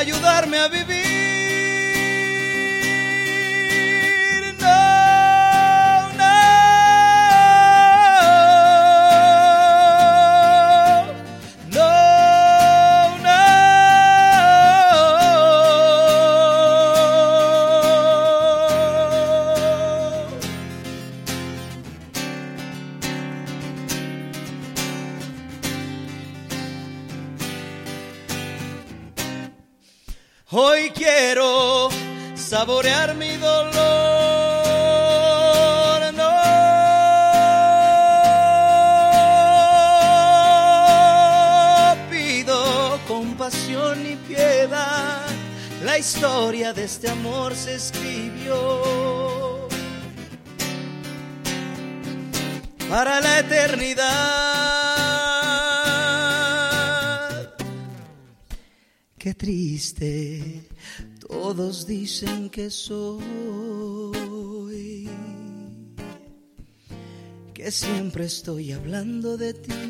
ayudarme a historia de este amor se escribió para la eternidad. Qué triste, todos dicen que soy, que siempre estoy hablando de ti.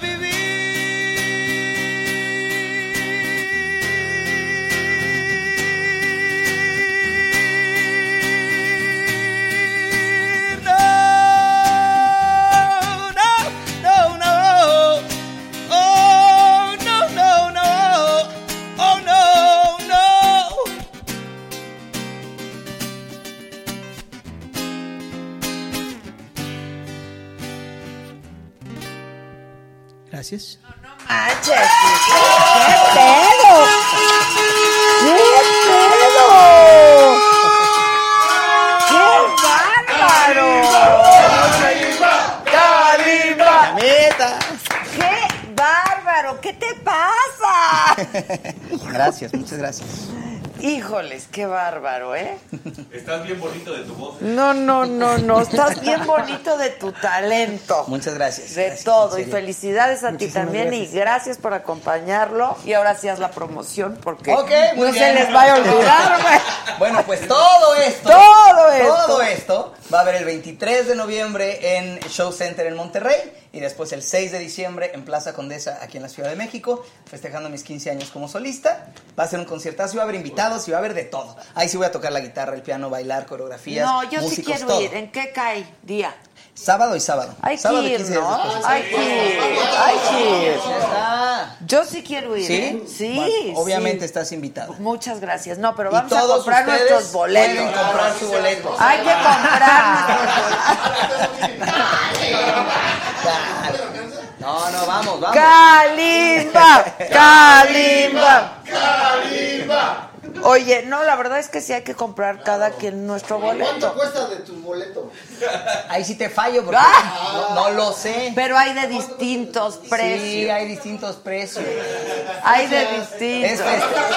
Gracias. Manches, ¿Qué pedo? ¡Qué pedo! ¡Qué bárbaro! Meta. ¡Qué bárbaro! ¿Qué te pasa? Gracias, muchas gracias. Híjoles, qué bárbaro, ¿eh? Estás bien bonito de tu voz. No, no, no, no. Estás bien bonito de tu talento. Muchas gracias. De Gracias, todo. Y felicidades a ti también. gracias. Y gracias por acompañarlo. Y ahora sí haz la promoción porque no bien. se les vaya a olvidar, güey. Bueno, pues todo esto. Todo esto. Va a haber el 23 de noviembre en Show Center en Monterrey y después el 6 de diciembre en Plaza Condesa aquí en la Ciudad de México, festejando mis 15 años como solista. Va a ser un conciertazo va a haber invitados y va a haber de todo. Ahí sí voy a tocar la guitarra, el piano, bailar, coreografías, No, yo sí músicos, quiero todo. ir. ¿En qué cae día? Sábado y sábado. Hay que sábado y ir, 15 días ¿no? Hay que ir. Hay que ir. Yo sí quiero ir. ¿Sí? ¿eh? Sí. Bueno, obviamente sí. estás invitado. Muchas gracias. No, pero vamos a comprar nuestros boletos. pueden comprar su boleto. Hay que comprar No, no, vamos, vamos. ¡Kalimba! ¡Kalimba! ¡Kalimba! Oye, no, la verdad es que sí hay que comprar cada quien nuestro ¿Cuánto boleto. cuesta de tu boleto? Ahí sí te fallo porque Ah. no, no lo sé. Pero hay de distintos Sí, precios. hay distintos precios. Hay de Es, distintos.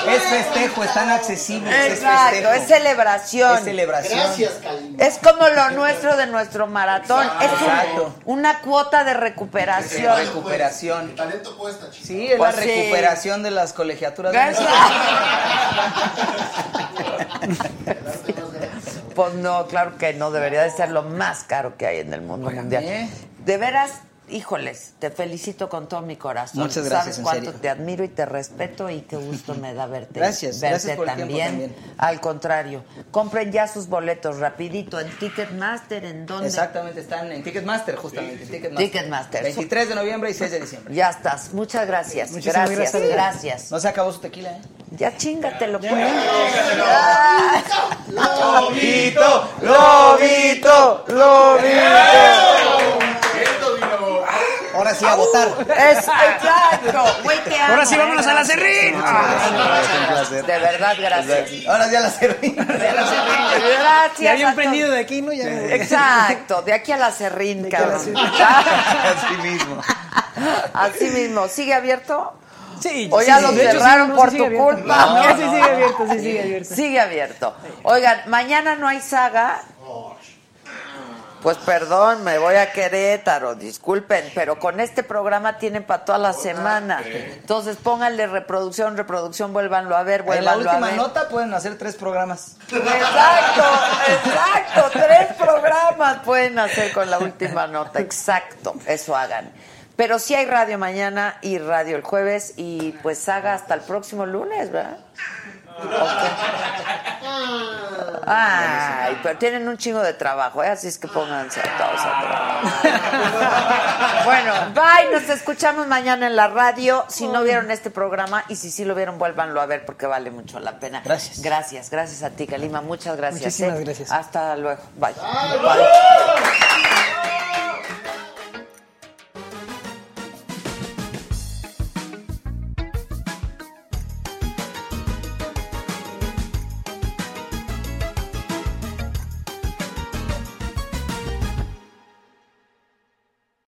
es festejo, están accesibles. Exacto, es es celebración. Es celebración. Gracias, Kalimba. Es como lo nuestro de nuestro maratón. Es un- Exacto. una cuota de Es recuperación. recuperación. El talento cuesta, chico. Sí, es Pues la sí. recuperación de las colegiaturas. de Gracias. México. Pues no, claro que no, debería de ser lo más caro que hay en el mundo mundial. De veras, híjoles, te felicito con todo mi corazón. Muchas gracias, Sabes en cuánto serio. te admiro y te respeto y qué gusto me da verte. Gracias, verte gracias por el tiempo también. Al contrario, compren ya sus boletos rapidito en Ticketmaster, ¿en dónde? Exactamente, están en Ticketmaster, justamente. en Ticketmaster. Ticketmaster. 23 de noviembre y 6 de diciembre. Ya estás. Muchas gracias. Muchísimas gracias, gracias. gracias. No se acabó su tequila, ¿eh? Ya chingatelo, pues. Lobito, lobito, lobito. Ahora sí a votar. Es, exacto. Güey, te amo. Ahora sí, eh, vámonos a la. Serrín. De verdad, gracias. Ahora sí a la serrín. Gracias. Ya habían prendido de aquí, ¿no? Ya. Exacto, de aquí a la serrín, cabrón. Así mismo. Así mismo. ¿Sigue abierto? Sí, ¿O sí, ya sí, lo de hecho, sí, cerraron no, por tu abierto. culpa? No, sí sigue abierto, sí sigue abierto. Sigue abierto. Oigan, mañana no hay saga. Pues perdón, me voy a Querétaro, disculpen, pero con este programa tienen para toda la semana. Entonces pónganle reproducción, reproducción, vuélvanlo a ver, En la vuélvanlo a última ver. nota pueden hacer tres programas. Exacto, exacto. Tres programas pueden hacer con la última nota. Exacto, eso hagan. Pero sí hay radio mañana y radio el jueves y pues haga hasta el próximo lunes, ¿verdad? Ay, pero tienen un chingo de trabajo, ¿eh? así es que pónganse a todos a trabajar. Bueno, bye, nos escuchamos mañana en la radio. Si no vieron este programa y si sí lo vieron, vuélvanlo a ver porque vale mucho la pena. Gracias. Gracias, gracias a ti, Kalima. Muchas gracias. Muchísimas ¿eh? gracias. Hasta luego. Bye. Bye.